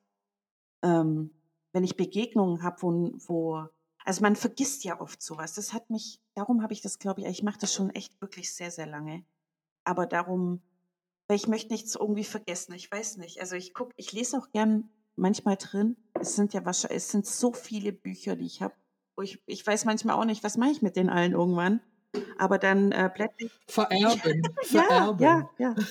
Speaker 2: Ähm, wenn ich Begegnungen habe, wo, wo, also man vergisst ja oft sowas. Das hat mich, darum habe ich das, glaube ich, ich mache das schon echt wirklich sehr, sehr lange. Aber darum weil ich möchte nichts irgendwie vergessen. Ich weiß nicht. Also ich gucke, ich lese auch gern manchmal drin. Es sind ja wahrscheinlich, es sind so viele Bücher, die ich habe. Ich, ich weiß manchmal auch nicht, was mache ich mit den allen irgendwann. Aber dann äh, blätter ich.
Speaker 1: Vererben. Vererben.
Speaker 2: Ja, ja, ja.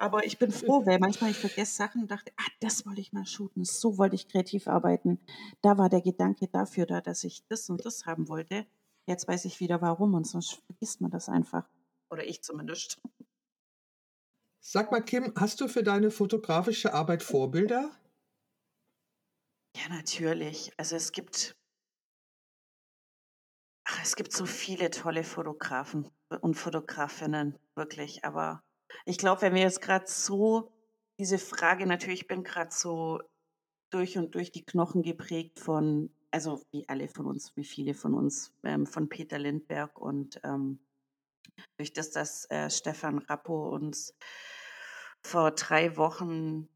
Speaker 2: Aber ich bin froh, weil manchmal ich vergesse Sachen und dachte, ah, das wollte ich mal shooten, so wollte ich kreativ arbeiten. Da war der Gedanke dafür da, dass ich das und das haben wollte. Jetzt weiß ich wieder warum und sonst vergisst man das einfach. Oder ich zumindest.
Speaker 1: Sag mal, Kim, hast du für deine fotografische Arbeit Vorbilder?
Speaker 2: Ja, natürlich. Also es gibt, es gibt so viele tolle Fotografen und Fotografinnen, wirklich. Aber ich glaube, wenn wir jetzt gerade so diese Frage, natürlich, ich bin gerade so durch und durch die Knochen geprägt von, also wie alle von uns, wie viele von uns, ähm, von Peter Lindberg und ähm, durch das, dass äh, Stefan Rappo uns vor drei Wochen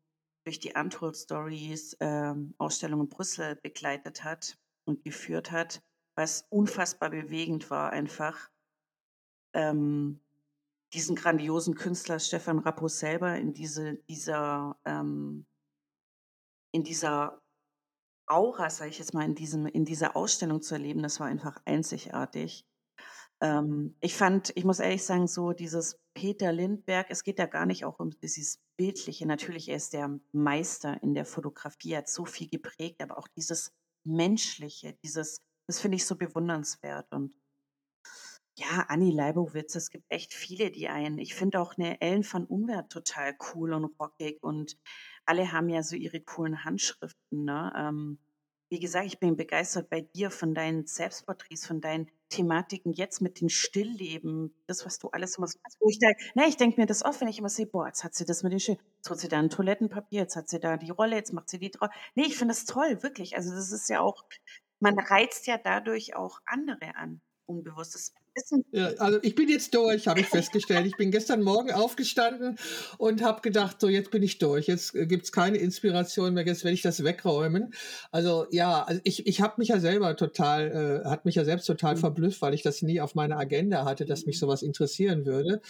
Speaker 2: durch die Untold Stories ähm, Ausstellung in Brüssel begleitet hat und geführt hat, was unfassbar bewegend war, einfach ähm, diesen grandiosen Künstler Stefan Rappo selber in diese, dieser, ähm, in dieser Aura, sage ich jetzt mal, in, diesem, in dieser Ausstellung zu erleben, das war einfach einzigartig. Ähm, ich fand, ich muss ehrlich sagen, so dieses Peter Lindberg, es geht da gar nicht auch um dieses Bildliche. Natürlich, er ist der Meister in der Fotografie, hat so viel geprägt, aber auch dieses Menschliche, dieses, das finde ich so bewundernswert. Und ja, Annie Leibowitz, es gibt echt viele, die einen. Ich finde auch eine Ellen van Unwert total cool und rockig und alle haben ja so ihre coolen Handschriften. Ne? Ähm, wie gesagt, ich bin begeistert bei dir von deinen Selbstporträts, von deinen Thematiken jetzt mit den Stillleben, das, was du alles machst, wo ich denke, ne, ich denke mir das oft, wenn ich immer sehe, boah, jetzt hat sie das mit den Schild, jetzt hat sie da ein Toilettenpapier, jetzt hat sie da die Rolle, jetzt macht sie die drauf. Nee, ich finde das toll, wirklich. Also das ist ja auch, man reizt ja dadurch auch andere an, unbewusstes
Speaker 1: wissen. Ja, also ich bin jetzt durch, habe ich festgestellt. Ich bin gestern Morgen aufgestanden und habe gedacht, so jetzt bin ich durch. Jetzt äh, gibt es keine Inspiration mehr, jetzt werde ich das wegräumen. Also ja, also ich, ich habe mich ja selber total, äh, hat mich ja selbst total mhm. verblüfft, weil ich das nie auf meiner Agenda hatte, dass mich sowas interessieren würde.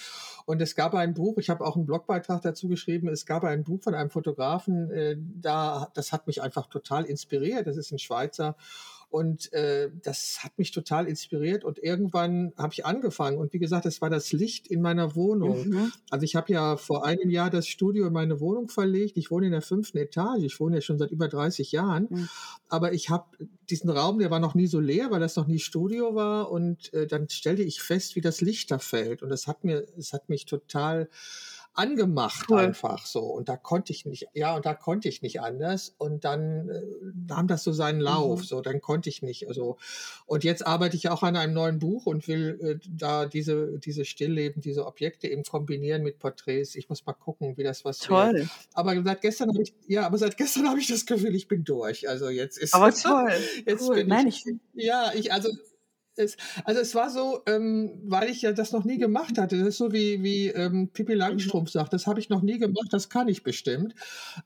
Speaker 1: Und es gab ein Buch, ich habe auch einen Blogbeitrag dazu geschrieben, es gab ein Buch von einem Fotografen, äh, da, das hat mich einfach total inspiriert. Das ist ein Schweizer und äh, das hat mich total inspiriert. Und irgendwann habe ich angefangen. Und wie gesagt, es war das Licht in meiner Wohnung. Mhm. Also ich habe ja vor einem Jahr das Studio in meine Wohnung verlegt. Ich wohne in der fünften Etage. Ich wohne ja schon seit über 30 Jahren. Mhm. Aber ich habe diesen Raum, der war noch nie so leer, weil das noch nie Studio war. Und äh, dann stellte ich fest, wie das Licht da fällt. Und das hat mir, es hat mich total angemacht cool. einfach so. Und da konnte ich nicht, ja, und da konnte ich nicht anders. Und dann äh, nahm das so seinen Lauf. Mhm. So, dann konnte ich nicht. Also, und jetzt arbeite ich auch an einem neuen Buch und will äh, da diese, diese Stillleben, diese Objekte eben kombinieren mit Porträts. Ich muss mal gucken, wie das was
Speaker 2: Toll. Wird.
Speaker 1: Aber seit gestern habe ich, ja, aber seit gestern habe ich das Gefühl, ich bin durch. Also jetzt ist
Speaker 2: Aber toll.
Speaker 1: jetzt cool. bin Nein, ich, ich ja, ich, also es, also es war so, ähm, weil ich ja das noch nie gemacht hatte. Das ist so wie, wie ähm, Pippi Langstrumpf mhm. sagt, das habe ich noch nie gemacht, das kann ich bestimmt.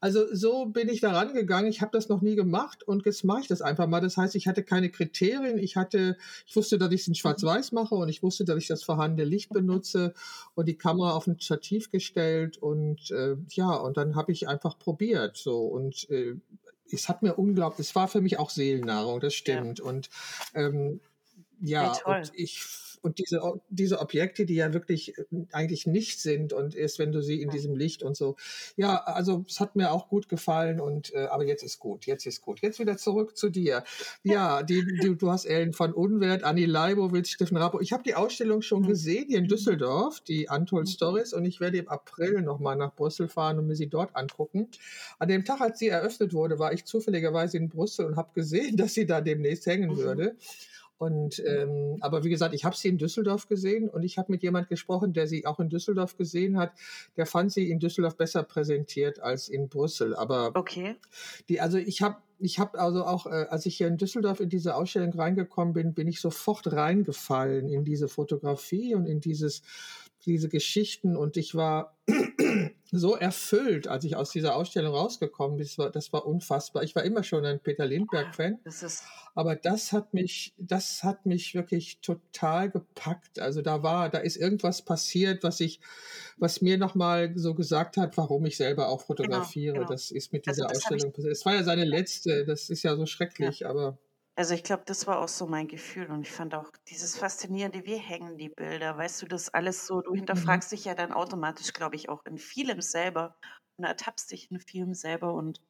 Speaker 1: Also so bin ich da rangegangen, ich habe das noch nie gemacht und jetzt mache ich das einfach mal. Das heißt, ich hatte keine Kriterien, ich hatte, ich wusste, dass ich es in Schwarz-Weiß mache und ich wusste, dass ich das vorhandene Licht benutze und die Kamera auf ein Stativ gestellt und äh, ja, und dann habe ich einfach probiert so und äh, es hat mir unglaublich, es war für mich auch Seelennahrung, das stimmt. Ja. Und ähm, ja, und ich und diese, diese Objekte, die ja wirklich äh, eigentlich nicht sind und erst wenn du sie in diesem Licht und so. Ja, also es hat mir auch gut gefallen und äh, aber jetzt ist gut, jetzt ist gut. Jetzt wieder zurück zu dir. Ja, die, die du hast Ellen von Unwert, Anni Leibowitz, Steffen Rabo. Ich habe die Ausstellung schon mhm. gesehen hier in Düsseldorf, die Untold mhm. Stories und ich werde im April nochmal nach Brüssel fahren und mir sie dort angucken. An dem Tag, als sie eröffnet wurde, war ich zufälligerweise in Brüssel und habe gesehen, dass sie da demnächst hängen mhm. Und ähm, aber wie gesagt, ich habe sie in Düsseldorf gesehen und ich habe mit jemand gesprochen, der sie auch in Düsseldorf gesehen hat. Der fand sie in Düsseldorf besser präsentiert als in Brüssel. Aber
Speaker 2: okay.
Speaker 1: die, also ich habe ich habe also auch, äh, als ich hier in Düsseldorf in diese Ausstellung reingekommen bin, bin ich sofort reingefallen in diese Fotografie und in dieses diese Geschichten und ich war so erfüllt, als ich aus dieser Ausstellung rausgekommen bin. Das war, das war unfassbar. Ich war immer schon ein Peter Lindbergh-Fan, aber das hat mich, das hat mich wirklich total gepackt. Also da war, da ist irgendwas passiert, was ich, was mir nochmal so gesagt hat, warum ich selber auch genau, fotografiere. Genau, genau. Das ist mit also dieser also Ausstellung passiert. Es war ja seine letzte. Das ist ja so schrecklich, ja. aber
Speaker 2: also ich glaube, das war auch so mein Gefühl und ich fand auch dieses Faszinierende, wie hängen die Bilder, weißt du, das alles so, du mhm. hinterfragst dich ja dann automatisch, glaube ich, auch in vielem selber und ertappst dich in vielem selber und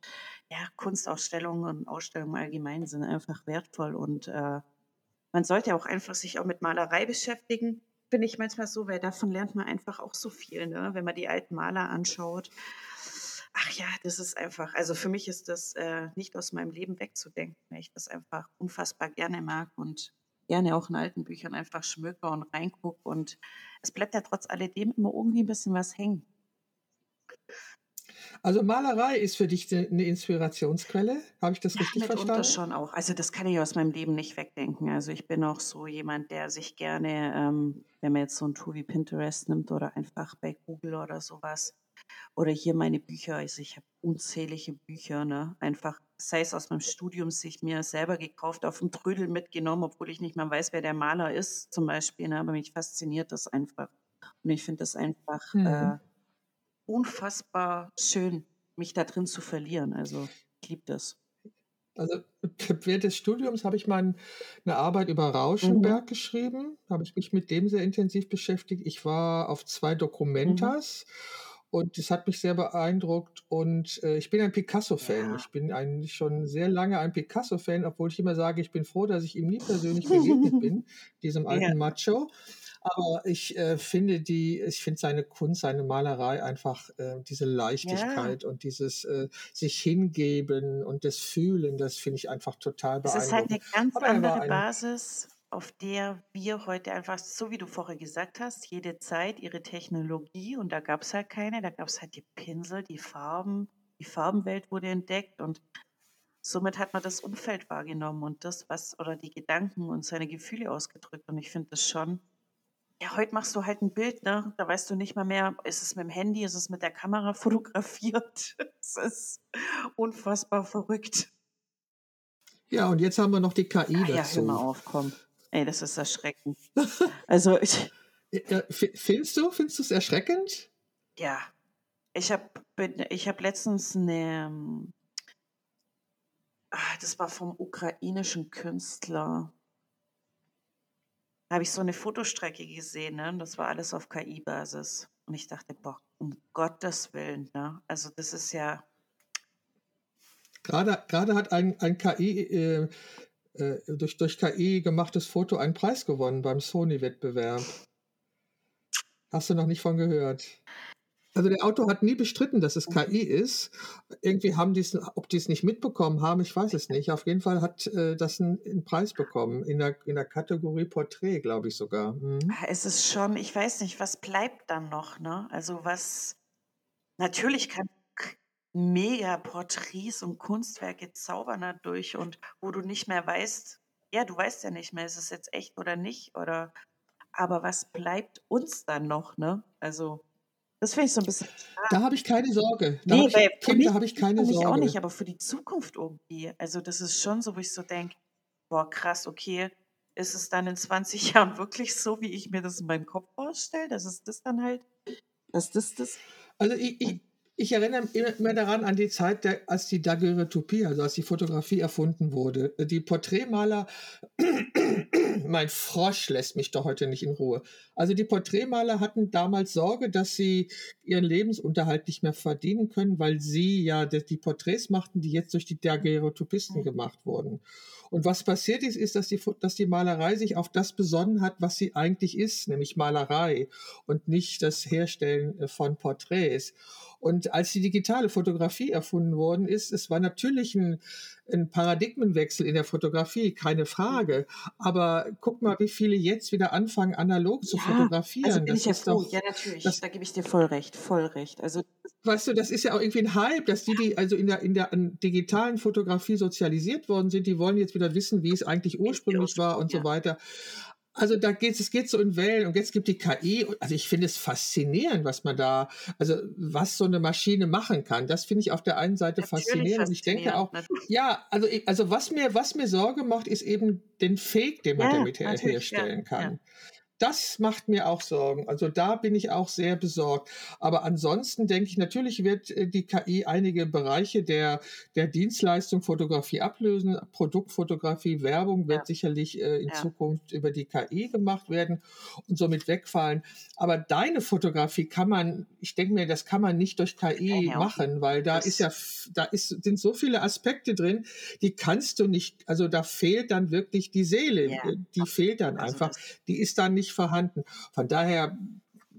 Speaker 2: ja, Kunstausstellungen und Ausstellungen allgemein sind einfach wertvoll und äh, man sollte auch einfach sich auch mit Malerei beschäftigen, finde ich manchmal so, weil davon lernt man einfach auch so viel, ne? wenn man die alten Maler anschaut ach ja, das ist einfach, also für mich ist das äh, nicht aus meinem Leben wegzudenken, weil ich das einfach unfassbar gerne mag und gerne auch in alten Büchern einfach schmücke und reingucke und es bleibt ja trotz alledem immer irgendwie ein bisschen was hängen.
Speaker 1: Also Malerei ist für dich eine Inspirationsquelle, habe ich das ja, richtig verstanden?
Speaker 2: schon auch. Also das kann ich aus meinem Leben nicht wegdenken. Also ich bin auch so jemand, der sich gerne, ähm, wenn man jetzt so ein Tool wie Pinterest nimmt oder einfach bei Google oder sowas, oder hier meine Bücher, also ich habe unzählige Bücher, ne? Einfach, sei es aus meinem Studium, sich mir selber gekauft, auf dem Trödel mitgenommen, obwohl ich nicht mal weiß, wer der Maler ist, zum Beispiel. Ne? Aber mich fasziniert das einfach. Und ich finde das einfach mhm. äh, unfassbar schön, mich da drin zu verlieren. Also ich liebe das.
Speaker 1: Also während des Studiums habe ich mal eine Arbeit über Rauschenberg mhm. geschrieben, habe ich mich mit dem sehr intensiv beschäftigt. Ich war auf zwei mhm. Dokumentas. Mhm und das hat mich sehr beeindruckt. Und äh, ich bin ein Picasso-Fan. Ja. Ich bin eigentlich schon sehr lange ein Picasso-Fan, obwohl ich immer sage, ich bin froh, dass ich ihm nie persönlich begegnet bin, diesem alten ja. Macho. Aber ich äh, finde die, ich finde seine Kunst, seine Malerei einfach äh, diese Leichtigkeit ja. und dieses äh, sich hingeben und das Fühlen, das finde ich einfach total beeindruckend. Es ist halt
Speaker 2: eine ganz andere Basis auf der wir heute einfach, so wie du vorher gesagt hast, jede Zeit ihre Technologie und da gab es halt keine, da gab es halt die Pinsel, die Farben, die Farbenwelt wurde entdeckt und somit hat man das Umfeld wahrgenommen und das, was oder die Gedanken und seine Gefühle ausgedrückt und ich finde das schon, ja, heute machst du halt ein Bild, ne? Da weißt du nicht mal mehr, ist es mit dem Handy, ist es mit der Kamera fotografiert. Es ist unfassbar verrückt.
Speaker 1: Ja, und jetzt haben wir noch die KI
Speaker 2: dazu. Ja, hör mal auf, komm. Ey, das ist erschreckend. Also ich.
Speaker 1: Ja, findest du, findest du es erschreckend?
Speaker 2: Ja. Ich habe ich hab letztens eine, ähm, ah, das war vom ukrainischen Künstler, habe ich so eine Fotostrecke gesehen, ne? das war alles auf KI-Basis. Und ich dachte, boah, um Gottes Willen, ne? Also das ist ja.
Speaker 1: Gerade, gerade hat ein, ein KI, äh, äh, durch, durch KI gemachtes Foto einen Preis gewonnen beim Sony-Wettbewerb. Hast du noch nicht von gehört? Also der Autor hat nie bestritten, dass es KI ist. Irgendwie haben die es, ob die es nicht mitbekommen haben, ich weiß es nicht. Auf jeden Fall hat äh, das einen, einen, Preis bekommen, in der, in der Kategorie Porträt, glaube ich sogar. Mhm.
Speaker 2: Ah, es ist schon, ich weiß nicht, was bleibt dann noch, ne? Also was, natürlich kann mega Porträts und Kunstwerke zaubern dadurch und wo du nicht mehr weißt, ja, du weißt ja nicht mehr, ist es jetzt echt oder nicht oder aber was bleibt uns dann noch, ne? Also das finde ich so ein bisschen.
Speaker 1: Schade. Da habe ich keine Sorge. Da nee, habe ich, kind, mich, da hab ich keine
Speaker 2: für
Speaker 1: mich Sorge.
Speaker 2: auch nicht, aber für die Zukunft irgendwie. Also das ist schon so, wo ich so denke, boah, krass, okay, ist es dann in 20 Jahren wirklich so, wie ich mir das in meinem Kopf vorstelle? Das ist das dann halt, dass das das.
Speaker 1: Also ich, ich, ich erinnere immer daran an die Zeit, der, als die Daguerreotypie, also als die Fotografie erfunden wurde. Die Porträtmaler mein Frosch lässt mich doch heute nicht in Ruhe. Also die Porträtmaler hatten damals Sorge, dass sie ihren Lebensunterhalt nicht mehr verdienen können, weil sie ja die Porträts machten, die jetzt durch die Daguerreotypisten mhm. gemacht wurden. Und was passiert ist, ist, dass die, dass die Malerei sich auf das besonnen hat, was sie eigentlich ist, nämlich Malerei und nicht das Herstellen äh, von Porträts. Und als die digitale Fotografie erfunden worden ist, es war natürlich ein, ein Paradigmenwechsel in der Fotografie, keine Frage. Aber guck mal, wie viele jetzt wieder anfangen, analog zu ja, fotografieren. Also
Speaker 2: bin das ich ja froh. Doch, ja, natürlich. Das, da gebe ich dir voll recht, voll recht. Also
Speaker 1: weißt du, das ist ja auch irgendwie ein Hype, dass die, die also in der, in der digitalen Fotografie sozialisiert worden sind, die wollen jetzt wieder wissen, wie es eigentlich ursprünglich war und ja. so weiter. Also da geht es geht so in Wellen und jetzt gibt die KI. Also ich finde es faszinierend, was man da, also was so eine Maschine machen kann. Das finde ich auf der einen Seite faszinierend. Und ich denke auch, ja, also ich, also was mir was mir Sorge macht, ist eben den Fake, den man ja, damit herstellen ja, kann. Ja. Das macht mir auch Sorgen. Also da bin ich auch sehr besorgt. Aber ansonsten denke ich, natürlich wird äh, die KI einige Bereiche der, der Dienstleistung Fotografie ablösen. Produktfotografie, Werbung wird ja. sicherlich äh, in ja. Zukunft über die KI gemacht werden und somit wegfallen. Aber deine Fotografie kann man, ich denke mir, das kann man nicht durch KI ja, machen, weil da ist ja, da ist, sind so viele Aspekte drin, die kannst du nicht, also da fehlt dann wirklich die Seele. Die fehlt dann also einfach. Die ist dann nicht nicht vorhanden. Von daher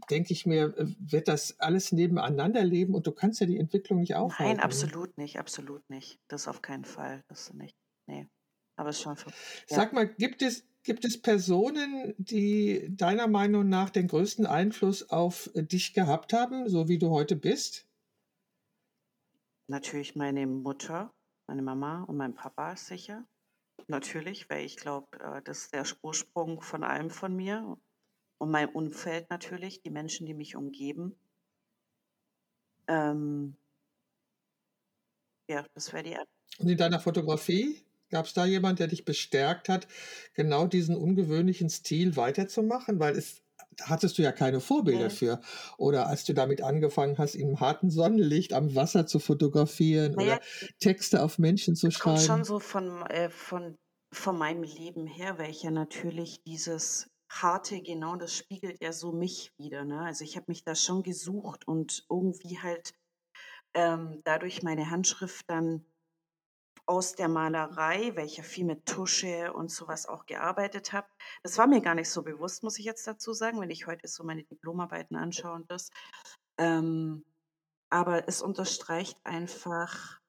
Speaker 1: denke ich mir, wird das alles nebeneinander leben und du kannst ja die Entwicklung nicht aufhalten.
Speaker 2: Nein, absolut nicht, absolut nicht. Das auf keinen Fall. Das nicht. Nee. Aber es schon. Für,
Speaker 1: ja. Sag mal, gibt es, gibt es Personen, die deiner Meinung nach den größten Einfluss auf dich gehabt haben, so wie du heute bist?
Speaker 2: Natürlich meine Mutter, meine Mama und mein Papa sicher. Natürlich, weil ich glaube, äh, das ist der Ursprung von allem von mir und mein Umfeld natürlich, die Menschen, die mich umgeben. Ähm, ja, das wäre die
Speaker 1: Und in deiner Fotografie gab es da jemand, der dich bestärkt hat, genau diesen ungewöhnlichen Stil weiterzumachen? Weil es hattest du ja keine Vorbilder nee. für. Oder als du damit angefangen hast, im harten Sonnenlicht am Wasser zu fotografieren naja, oder Texte auf Menschen zu schreiben. Kommt
Speaker 2: schon so von, äh, von, von meinem Leben her, weil ich ja natürlich dieses harte, genau, das spiegelt ja so mich wieder. Ne? Also ich habe mich da schon gesucht und irgendwie halt ähm, dadurch meine Handschrift dann aus der Malerei, ja viel mit Tusche und sowas auch gearbeitet habe. Das war mir gar nicht so bewusst, muss ich jetzt dazu sagen, wenn ich heute so meine Diplomarbeiten anschaue und das. Ähm, aber es unterstreicht einfach.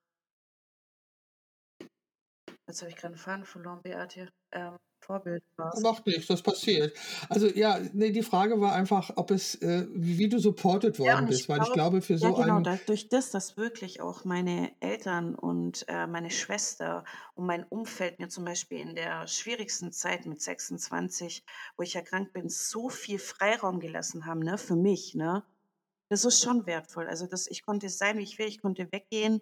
Speaker 2: Jetzt habe ich gerade einen Faden verloren, Beate. Ähm, Vorbild
Speaker 1: warst. Macht nichts, das passiert. Also ja, nee, die Frage war einfach, ob es, äh, wie du supported worden ja, bist, weil glaub, ich glaube, für so ja, genau, einen...
Speaker 2: durch das, dass wirklich auch meine Eltern und äh, meine Schwester und mein Umfeld mir zum Beispiel in der schwierigsten Zeit mit 26, wo ich erkrankt bin, so viel Freiraum gelassen haben, ne, für mich, ne, das ist schon wertvoll. Also das, ich konnte sein, wie ich will, ich konnte weggehen.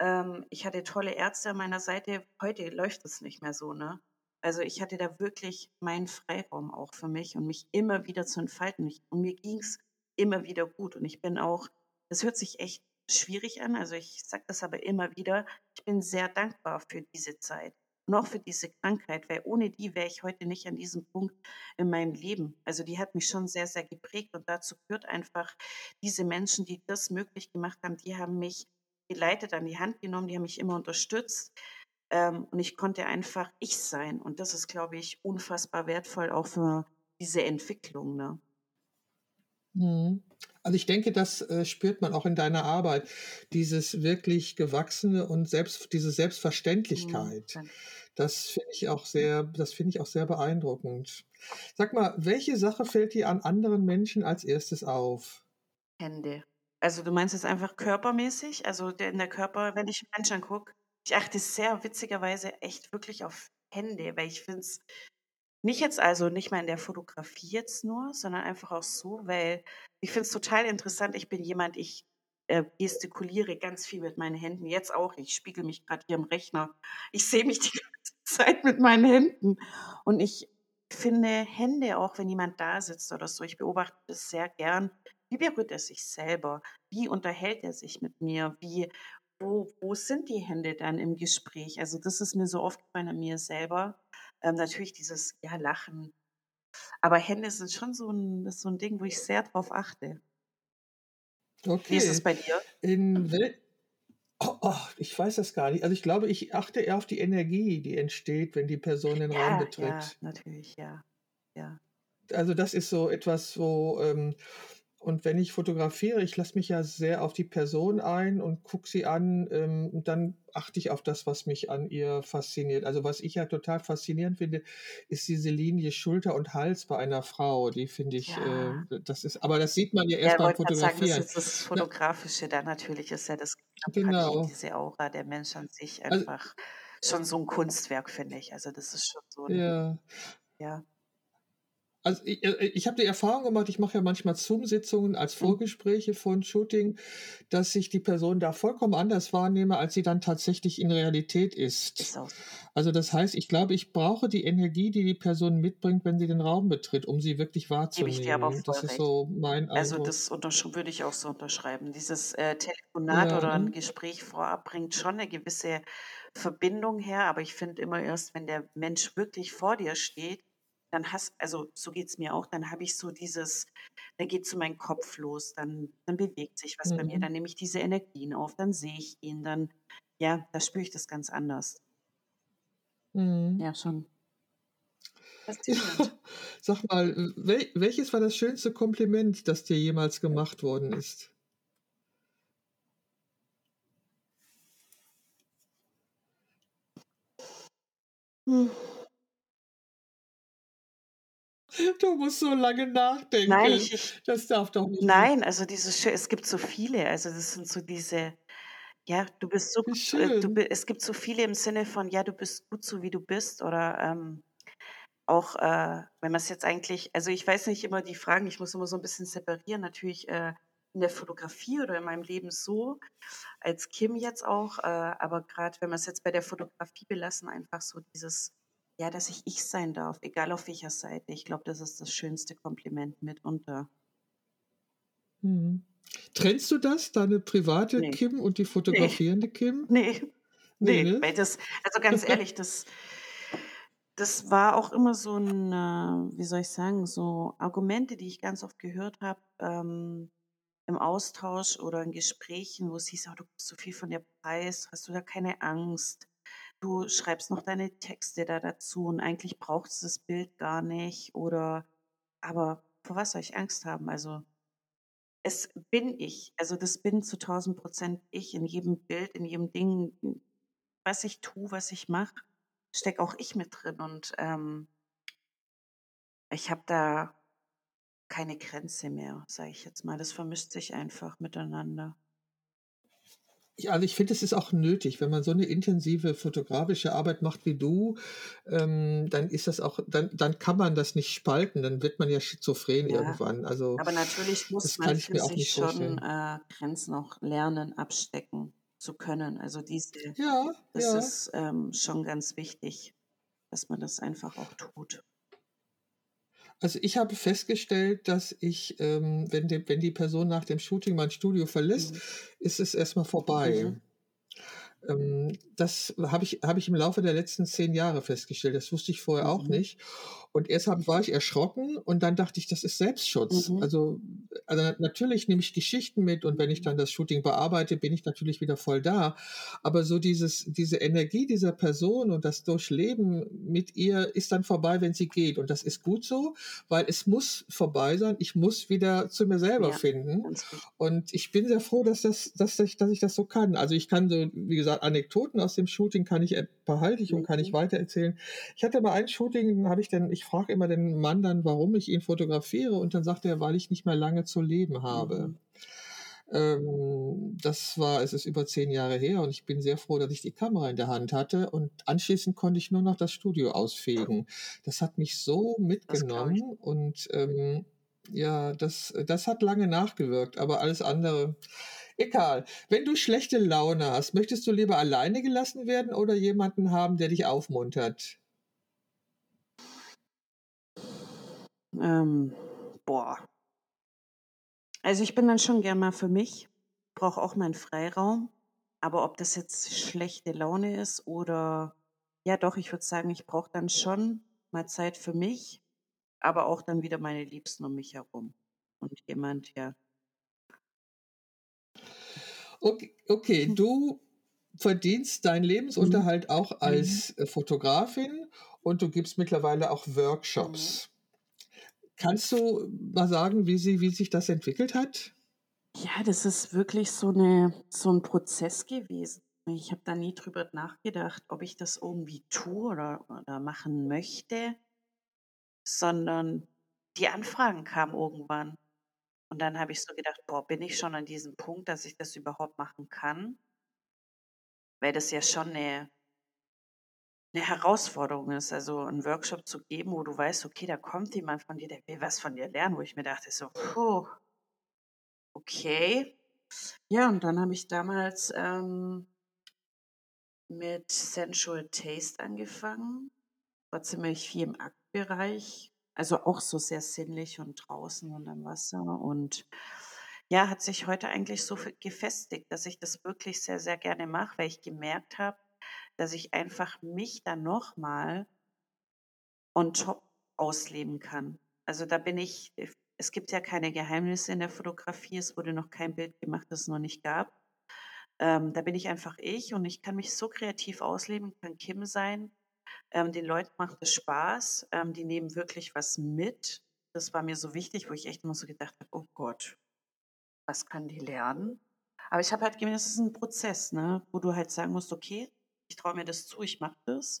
Speaker 2: Ähm, ich hatte tolle Ärzte an meiner Seite. Heute läuft es nicht mehr so, ne? Also ich hatte da wirklich meinen Freiraum auch für mich und mich immer wieder zu entfalten. Und mir ging es immer wieder gut. Und ich bin auch, das hört sich echt schwierig an, also ich sage das aber immer wieder, ich bin sehr dankbar für diese Zeit und auch für diese Krankheit, weil ohne die wäre ich heute nicht an diesem Punkt in meinem Leben. Also die hat mich schon sehr, sehr geprägt und dazu gehört einfach diese Menschen, die das möglich gemacht haben, die haben mich geleitet, an die Hand genommen, die haben mich immer unterstützt. Ähm, und ich konnte einfach ich sein. Und das ist, glaube ich, unfassbar wertvoll auch für diese Entwicklung. Ne?
Speaker 1: Mhm. Also ich denke, das äh, spürt man auch in deiner Arbeit, dieses wirklich gewachsene und selbst diese mhm, Selbstverständlichkeit. Mhm. Das finde ich auch sehr, das finde ich auch sehr beeindruckend. Sag mal, welche Sache fällt dir an anderen Menschen als erstes auf?
Speaker 2: Hände. Also du meinst jetzt einfach körpermäßig? Also in der Körper, wenn ich Menschen angucke, ich achte sehr witzigerweise echt wirklich auf Hände, weil ich finde es nicht jetzt also nicht mal in der Fotografie jetzt nur, sondern einfach auch so, weil ich finde es total interessant. Ich bin jemand, ich äh, gestikuliere ganz viel mit meinen Händen. Jetzt auch. Ich spiegel mich gerade hier im Rechner. Ich sehe mich die ganze Zeit mit meinen Händen. Und ich finde Hände, auch wenn jemand da sitzt oder so, ich beobachte das sehr gern. Wie berührt er sich selber? Wie unterhält er sich mit mir? Wie wo, wo sind die Hände dann im Gespräch? Also das ist mir so oft bei mir selber. Ähm, natürlich dieses, ja, Lachen. Aber Hände sind schon so ein, das ist so ein Ding, wo ich sehr drauf achte. Wie ist es
Speaker 1: Okay.
Speaker 2: bei dir?
Speaker 1: In wel oh, oh, ich weiß das gar nicht. Also, ich glaube, ich achte eher auf die Energie, die entsteht, wenn die Person den Raum
Speaker 2: Ja, ja,
Speaker 1: betritt.
Speaker 2: natürlich, ja. Ja.
Speaker 1: Also, das ist so etwas, wo, ähm und wenn ich fotografiere, ich lasse mich ja sehr auf die Person ein und gucke sie an, ähm, und dann achte ich auf das, was mich an ihr fasziniert. Also, was ich ja total faszinierend finde, ist diese Linie Schulter und Hals bei einer Frau. Die finde ich,
Speaker 2: Ja.
Speaker 1: äh, das ist aber das sieht man ja
Speaker 2: Ja,
Speaker 1: erst
Speaker 2: ich
Speaker 1: beim
Speaker 2: gerade sagen, das ist
Speaker 1: Fotografieren.
Speaker 2: das? Fotografische da natürlich ist ja das
Speaker 1: Genau.
Speaker 2: diese Aura, der Mensch an sich
Speaker 1: Also
Speaker 2: einfach schon so 'n Kunstwerk, finde ich. Also, das ist schon so 'n
Speaker 1: Ja.
Speaker 2: ja.
Speaker 1: Also, i äh, ich habe die Erfahrung gemacht, ich mache ja manchmal Zoom-Sitzungen als
Speaker 2: Mhm.
Speaker 1: Vorgespräche von Shooting, dass ich die Person da vollkommen anders wahrnehme, als sie dann tatsächlich in Realität ist. Also, das heißt, ich glaube, ich brauche die Energie, die die Person mitbringt, wenn sie den Raum betritt, um sie wirklich
Speaker 2: Gebe ich dir aber
Speaker 1: wahrzunehmen.
Speaker 2: voll
Speaker 1: Das ist
Speaker 2: recht.
Speaker 1: so mein
Speaker 2: Also,
Speaker 1: Eindruck.
Speaker 2: das würde ich auch so unterschreiben. Dieses, äh, Telefonat
Speaker 1: Ja,
Speaker 2: oder 'n
Speaker 1: mhm.
Speaker 2: Gespräch vorab bringt schon 'ne gewisse Verbindung her, aber ich finde immer erst, wenn der Mensch wirklich vor dir steht, dann hast also, so geht's mir auch, dann habe ich so dieses dann geht so mein Kopf los, dann dann bewegt sich was bei mir,
Speaker 1: Mhm.
Speaker 2: dann nehme ich diese Energien auf, dann sehe ich ihn, dann ja, da spüre ich das ganz anders.
Speaker 1: Mhm.
Speaker 2: Ja, schon.
Speaker 1: Ja,
Speaker 2: Faszinierend.
Speaker 1: sag mal, wel welches war das schönste Kompliment, das dir jemals gemacht worden ist?
Speaker 2: Hm.
Speaker 1: Du musst so lange
Speaker 2: Nein,
Speaker 1: nachdenken.
Speaker 2: ich ich
Speaker 1: Das darf doch nicht
Speaker 2: nein, also, dieses es gibt so viele. Also, das sind so diese ja, du bist so gut äh, du es gibt so viele im Sinne von: „Ja, du bist gut so, wie du bist“, oder, ähm, auch, äh, wenn man's jetzt eigentlich also, ich weiß nicht immer die Fragen ich muss immer so 'n bisschen separieren, natürlich, äh, in der Fotografie oder in meinem Leben so, als Kim jetzt auch, äh, aber grad wenn wir's jetzt bei der Fotografie belassen, einfach so dieses ja, dass ich ich sein darf, egal auf welcher Seite. Ich glaube, das ist das schönste Kompliment mitunter.
Speaker 1: Mhm. Trennst du das, deine private
Speaker 2: Ne.
Speaker 1: Kim und die fotografierende Kim?
Speaker 2: Ne.
Speaker 1: Ne,
Speaker 2: Ne,
Speaker 1: ne?
Speaker 2: weil das also, ganz ehrlich, das das war auch immer so 'n, äh, wie soll ich sagen, so Argumente, die ich ganz oft gehört habe, ähm, im Austausch oder in Gesprächen, wo es hieß: „Oh, du gibst so viel von dir preis. Hast du da keine Angst? Du schreibst noch deine Texte da dazu und eigentlich braucht's das Bild gar nicht“, oder aber vor was soll ich Angst haben? Also, es bin ich. Also, das bin zu 1.000 % ich in jedem Bild, in jedem Ding, was ich tue, was ich mache, stecke auch ich mit drin und, ähm ich habe da keine Grenze mehr, sage ich jetzt mal. Das vermischt sich einfach miteinander.
Speaker 1: Ja, also, ich finde, es ist auch nötig, wenn man so 'ne intensive fotografische Arbeit macht wie du, ähm, dann ist das auch dann dann kann man das nicht spalten, dann wird man ja schizophren
Speaker 2: Ja,
Speaker 1: irgendwann. Also,
Speaker 2: aber natürlich muss man
Speaker 1: ich
Speaker 2: sich schon, äh, Grenzen auch lernen, abstecken zu können. Also, diese
Speaker 1: Ja,
Speaker 2: das
Speaker 1: ja.
Speaker 2: ist, ähm, schon ganz wichtig, dass man das einfach auch tut.
Speaker 1: Also, ich habe festgestellt, dass ich, ähm, wenn de wenn die Person nach dem Shooting mein Studio verlässt,
Speaker 2: Mhm.
Speaker 1: ist es erst mal vorbei.
Speaker 2: Mhm.
Speaker 1: Ähm, das habe ich habe ich im Laufe der letzten 10 Jahre festgestellt. Das wusste ich vorher auch
Speaker 2: Mhm.
Speaker 1: nicht. Und erst war ich erschrocken und dann dachte ich, das ist Selbstschutz.
Speaker 2: Mhm.
Speaker 1: Also also, natürlich nehme ich Geschichten mit und wenn ich
Speaker 2: Mhm.
Speaker 1: dann das Shooting bearbeite, bin ich natürlich wieder voll da. Aber so dieses diese Energie dieser Person und das Durchleben mit ihr ist dann vorbei, wenn sie geht. Und das ist gut so, weil es muss vorbei sein. Ich muss wieder zu mir selber
Speaker 2: Ja,
Speaker 1: finden. Und ich bin sehr froh, dass das dass ich dass ich das so kann. Also, ich kann so, wie gesagt, Anekdoten aus dem Shooting kann ich äh, behalte ich und kann ich
Speaker 2: Mhm.
Speaker 1: weitererzählen. Ich hatte mal ein Shooting, habe ich dann ich frage immer den Mann dann, warum ich ihn fotografiere und dann sagt er: „Weil ich nicht mehr lange zu leben habe.“
Speaker 2: Mhm.
Speaker 1: Ähm, das war es ist über 10 Jahre her und ich bin sehr froh, dass ich die Kamera in der Hand hatte und anschließend konnte ich nur noch das Studio ausfegen. Das hat mich so mitgenommen und, ähm, ja, das das hat lange nachgewirkt, aber alles andere egal. Wenn du schlechte Laune hast, möchtest du lieber alleine gelassen werden oder jemanden haben, der dich aufmuntert?
Speaker 2: Ähm, boah. Also, ich bin dann schon gern mal für mich, brauche auch meinen Freiraum, aber ob das jetzt schlechte Laune ist oder ja doch, ich würde sagen, ich brauche dann schon mal Zeit für mich, aber auch dann wieder meine Liebsten um mich herum. Und jemand, ja.
Speaker 1: Okay, okay,
Speaker 2: Hm.
Speaker 1: du verdienst deinen
Speaker 2: Mhm.
Speaker 1: Lebensunterhalt auch
Speaker 2: Mhm.
Speaker 1: als äh, Fotografin und du gibst mittlerweile auch
Speaker 2: Mhm.
Speaker 1: Workshops. Kannst du mal sagen, wie, sie, wie sich das entwickelt hat?
Speaker 2: Ja, das ist wirklich so 'ne so 'n Prozess gewesen. Ich habe da nie drüber nachgedacht, ob ich das irgendwie tue oder oder machen möchte, sondern die Anfragen kamen irgendwann. Und dann habe ich so gedacht: „Boah, bin ich schon an diesem Punkt, dass ich das überhaupt machen kann?“ Weil das ja schon 'ne 'ne Herausforderung ist, also 'n Workshop zu geben, wo du weißt, okay, da kommt jemand von dir, der will was von dir lernen, wo ich mir dachte so: „Puh, okay.“ Ja, und dann habe ich damals, ähm mit Sensual Taste angefangen. War ziemlich viel im Aktbereich, also auch so sehr sinnlich und draußen und am Wasser und ja, hat sich heute eigentlich so gefestigt, dass ich das wirklich sehr, sehr gerne mache, weil ich gemerkt habe, dass ich einfach mich dann noch mal on top ausleben kann. Also, da bin ich f es gibt ja keine Geheimnisse in der Fotografie. Es wurde noch kein Bild gemacht, das es noch nicht gab. Ähm, da bin ich einfach ich und ich kann mich so kreativ ausleben, kann Kim sein. Ähm, den Leuten macht es Spaß. Ähm, die nehmen wirklich was mit. Das war mir so wichtig, wo ich echt immer so gedacht habe: „Oh Gott, was kann die lernen?“ Aber ich habe halt gemerkt, es ist 'n Prozess, ne, wo du halt sagen musst: „Okay, ich traue mir das zu, ich mache das.“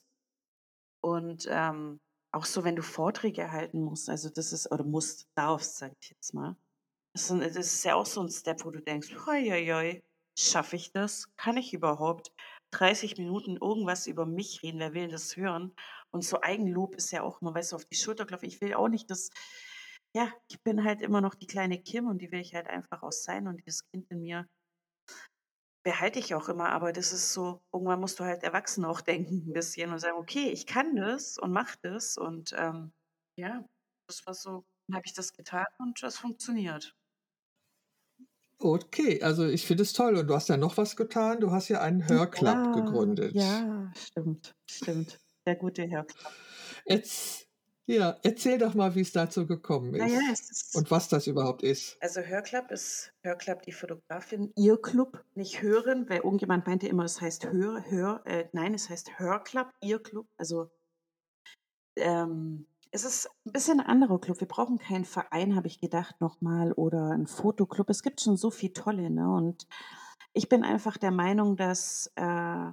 Speaker 2: Und, ähm, auch so, wenn du Vorträge halten musst, also das ist oder musst, darfst, sage ich jetzt mal. Das ist das ja auch so 'n Step, wo du denkst: „Hoi, hoi, hoi, schaffe ich das? Kann ich überhaupt 30 Minuten irgendwas über mich reden? Wer will das hören?“ Und so Eigenlob ist ja auch immer, weißt du, auf die Schulter klopfen. Ich will auch nicht, dass ja, ich bin halt immer noch die kleine Kim und die will ich halt einfach auch sein und dieses Kind in mir behalte ich auch immer, aber das ist so irgendwann musst du halt erwachsen auch denken 'n bisschen und sagen: „Okay, ich kann das und mache das.“ Und, ähm, ja, das war so dann habe ich das getan und das funktioniert.
Speaker 1: Okay, also ich finde es toll und du hast ja noch was getan. Du hast ja einen Hörclub
Speaker 2: Ja,
Speaker 1: gegründet.
Speaker 2: ja, stimmt, stimmt. Der gute Hörclub.
Speaker 1: Etz ja, erzähl doch mal, wie's dazu gekommen ist
Speaker 2: es ist
Speaker 1: und was das überhaupt ist.
Speaker 2: Also Hörclub ist Hörclub die Fotografin, ihr Club, nicht hören, weil irgendjemand meinte immer, es heißt Hör Hör äh, nein, es heißt Hörclub, ihr Club. Also ähm, es ist 'n bisschen 'n anderer Club. Wir brauchen keinen Verein, habe ich gedacht noch mal oder 'n Fotoclub. Es gibt schon so viel tolle, ne? Und ich bin einfach der Meinung, dass, äh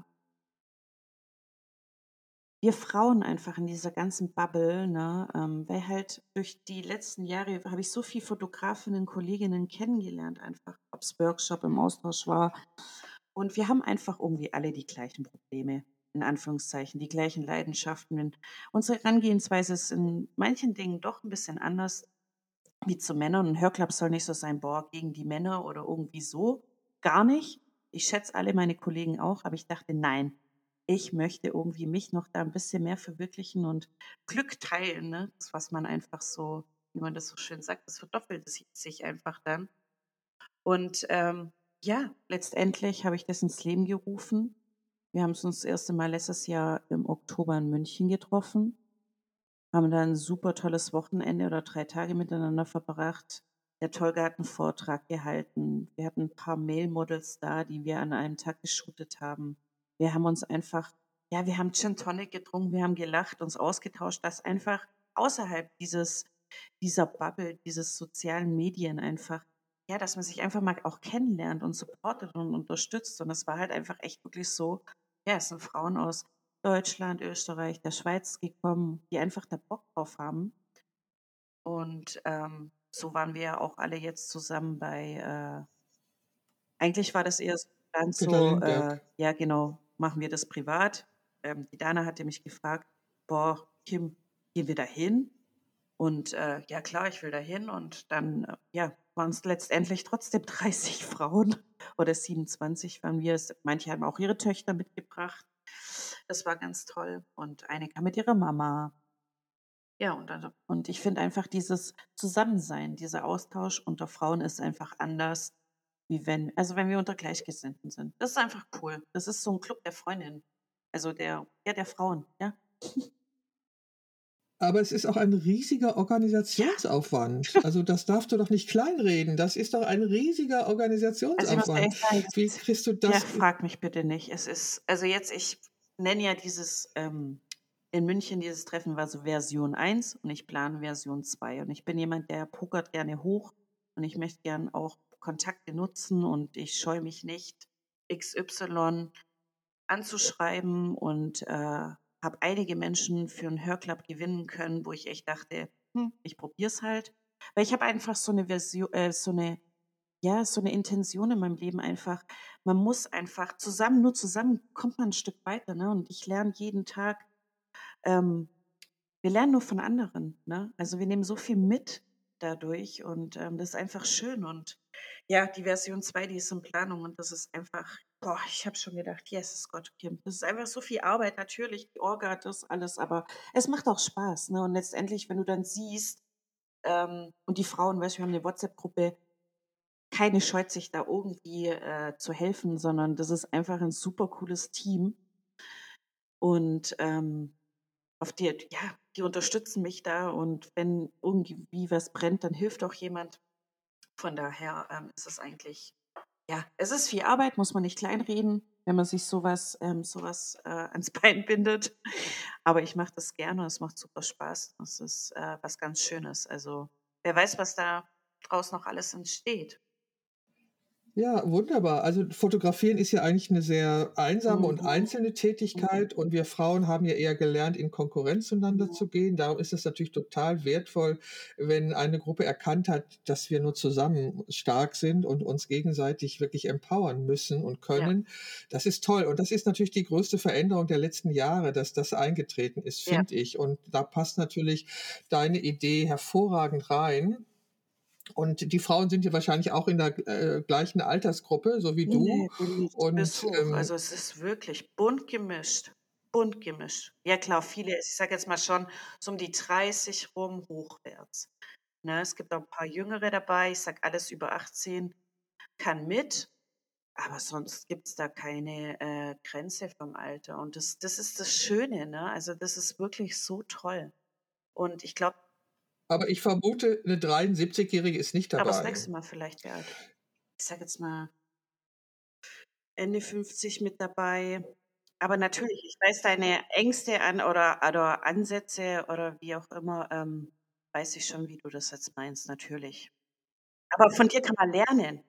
Speaker 2: wir Frauen einfach in dieser ganzen Bubble, ne, ähm weil halt durch die letzten Jahre habe ich so viel Fotografinnen, Kolleginnen kennengelernt einfach, ob's Workshop im Austausch war. Und wir haben einfach irgendwie alle die gleichen Probleme, in Anführungszeichen, die gleichen Leidenschaften. Unsere Herangehensweise ist in manchen Dingen doch 'n bisschen anders wie zu Männern. 'N Hörclub soll nicht so sein: „Boah, gegen die Männer“ oder irgendwie so. Gar nicht. Ich schätze alle meine Kollegen auch, aber ich dachte: „Nein, ich möchte irgendwie mich noch da 'n bisschen mehr verwirklichen und Glück teilen“, ne? Das, was man einfach so wie man das so schön sagt, das verdoppelt si sich einfach dann. Und, ähm, ja, letztendlich habe ich das ins Leben gerufen. Wir haben's uns das 1. Mal letztes Jahr im Oktober in München getroffen, haben da 'n super tolles Wochenende oder 3 Tage miteinander verbracht. Der Tolga hat 'n Vortrag gehalten. Wir hatten 'n paar Male Models da, die wir an einem Tag geshootet haben. Wir haben uns einfach ja, wir haben Gin Tonic getrunken, wir haben gelacht, uns ausgetauscht, dass einfach außerhalb dieses dieser Bubble, dieses sozialen Medien einfach ja, dass man sich einfach mal auch kennenlernt und supportet und unterstützt. Und das war halt einfach echt wirklich so ja, es sind Frauen aus Deutschland, Österreich, der Schweiz gekommen, die einfach da Bock drauf haben. Und, ähm, so waren wir ja auch alle jetzt zusammen bei, äh eigentlich war das eher so
Speaker 1: Peter
Speaker 2: so, äh, ja genau, machen wir das privat. Ähm, die Dana hatte mich gefragt: „Boah, Kim, gehen wir da hin?“ Und, äh, ja klar, ich will da hin. Und dann, äh, ja, waren's letztendlich trotzdem 30 Frauen oder 27 waren wir. Manche haben auch ihre Töchter mitgebracht. Das war ganz toll. Und eine kam mit ihrer Mama. Ja, und also und ich finde einfach dieses Zusammensein, dieser Austausch unter Frauen ist einfach anders, wie wenn also wenn wir unter Gleichgesinnten sind. Das ist einfach cool. Das ist so 'n Club der Freundinnen. also der, ja, der Frauen, ja.
Speaker 1: Aber es ist auch ein riesiger Organisationsaufwand. Also das darfst du doch nicht kleinreden. Das ist doch ein riesiger
Speaker 2: Also
Speaker 1: Organisationsaufwand.
Speaker 2: das
Speaker 1: Wie kriegst du
Speaker 2: ja,
Speaker 1: das?
Speaker 2: frag mich bitte nicht. Es ist, also jetzt, ich nenne ja dieses, ähm, in München dieses Treffen war so Version 1 und ich plane Version 2. Und ich bin jemand, der pokert gerne hoch und ich möchte gern auch Kontakte nutzen und ich scheue mich nicht, XY anzuschreiben und äh, habe einige Menschen für einen Hörclub gewinnen können, wo ich echt dachte, hm, ich probiere es halt. Weil ich habe einfach so eine Version, äh, so eine, ja, so eine Intention in meinem Leben einfach. Man muss einfach zusammen, nur zusammen kommt man ein Stück weiter. Ne? Und ich lerne jeden Tag, ähm, wir lernen nur von anderen. Ne? Also wir nehmen so viel mit dadurch und ähm, das ist einfach schön. Und ja, die Version 2, die ist in Planung und das ist einfach, boah, ich habe schon gedacht, yes, Gott, Kim. Das ist einfach so viel Arbeit, natürlich, die Orga, das alles, aber es macht auch Spaß. Ne? Und letztendlich, wenn du dann siehst, ähm, und die Frauen, weißt du, wir haben eine WhatsApp-Gruppe, keine scheut sich da irgendwie äh, zu helfen, sondern das ist einfach ein super cooles Team. Und ähm, auf die, ja, die unterstützen mich da und wenn irgendwie was brennt, dann hilft auch jemand. Von daher ähm, ist es eigentlich, ja, es ist viel Arbeit, muss man nicht kleinreden, wenn man sich sowas, ähm, sowas äh, ans Bein bindet. Aber ich mache das gerne, es macht super Spaß. Es ist äh, was ganz Schönes. Also wer weiß, was da draus noch alles entsteht.
Speaker 1: Ja, wunderbar. Also fotografieren ist ja eigentlich eine sehr einsame und
Speaker 2: Mhm.
Speaker 1: einzelne
Speaker 2: Mhm.
Speaker 1: Tätigkeit und wir Frauen haben ja eher gelernt, in Konkurrenz zueinander
Speaker 2: Mhm.
Speaker 1: zu gehen. Darum ist es natürlich total wertvoll, wenn eine Gruppe erkannt hat, dass wir nur zusammen stark sind und uns gegenseitig wirklich empowern müssen und
Speaker 2: Ja,
Speaker 1: können. Das ist toll und das ist natürlich die größte Veränderung der letzten Jahre, dass das eingetreten ist,
Speaker 2: ja,
Speaker 1: finde ich. Und da passt natürlich deine Idee hervorragend rein. Und die Frauen sind ja wahrscheinlich auch in der äh, gleichen Altersgruppe, so wie du.
Speaker 2: nee,
Speaker 1: Und ähm,
Speaker 2: Also es ist wirklich bunt gemischt. Bunt gemischt. Ja klar, viele, ich sage jetzt mal schon so um die 30 rum hochwärts. Ne, es gibt auch ein paar Jüngere dabei. Ich sage, alles über 18 kann mit, aber sonst gibt es da keine äh, Grenze vom Alter. Und das, das ist das Schöne, ne? Also das ist wirklich so toll. Und ich glaube,
Speaker 1: aber ich vermute, eine 73-Jährige ist nicht
Speaker 2: aber das
Speaker 1: dabei.
Speaker 2: nächste Mal vielleicht, ja, ich sage jetzt mal Ende 50 mit dabei. Aber natürlich, ich weiß deine Ängste an oder, oder Ansätze oder wie auch immer, ähm, weiß ich schon, wie du das jetzt meinst, natürlich. Aber von dir kann man lernen.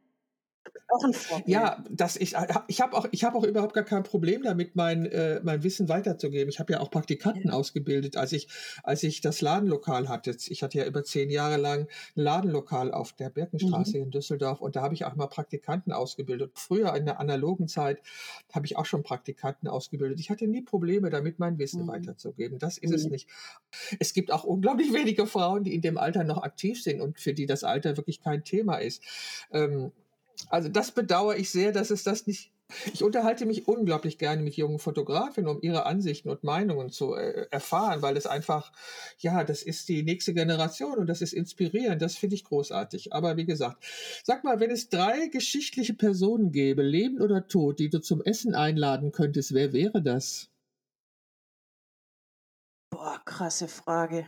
Speaker 2: Du bist auch ein Vorbild.
Speaker 1: Ja, das ich, ich habe auch, ich hab auch überhaupt gar kein Problem damit, mein, äh, mein Wissen weiterzugeben. Ich habe ja auch Praktikanten
Speaker 2: Ja.
Speaker 1: ausgebildet, als ich, als ich das Ladenlokal hatte. Ich hatte ja über zehn Jahre lang ein Ladenlokal auf der Birkenstraße
Speaker 2: Mhm.
Speaker 1: in Düsseldorf und da habe ich auch mal Praktikanten ausgebildet. Früher in der analogen Zeit habe ich auch schon Praktikanten ausgebildet. Ich hatte nie Probleme damit, mein Wissen
Speaker 2: Mhm.
Speaker 1: weiterzugeben. Das ist es
Speaker 2: Mhm.
Speaker 1: nicht. Es gibt auch unglaublich wenige Frauen, die in dem Alter noch aktiv sind und für die das Alter wirklich kein Thema ist. Ähm, also das bedauere ich sehr, dass es das nicht. Ich unterhalte mich unglaublich gerne mit jungen Fotografinnen, um ihre Ansichten und Meinungen zu äh, erfahren, weil es einfach, ja, das ist die nächste Generation und das ist inspirierend. Das finde ich großartig. Aber wie gesagt, sag mal, wenn es drei geschichtliche Personen gäbe, lebend oder tot, die du zum Essen einladen könntest, wer wäre das?
Speaker 2: Boah, krasse Frage.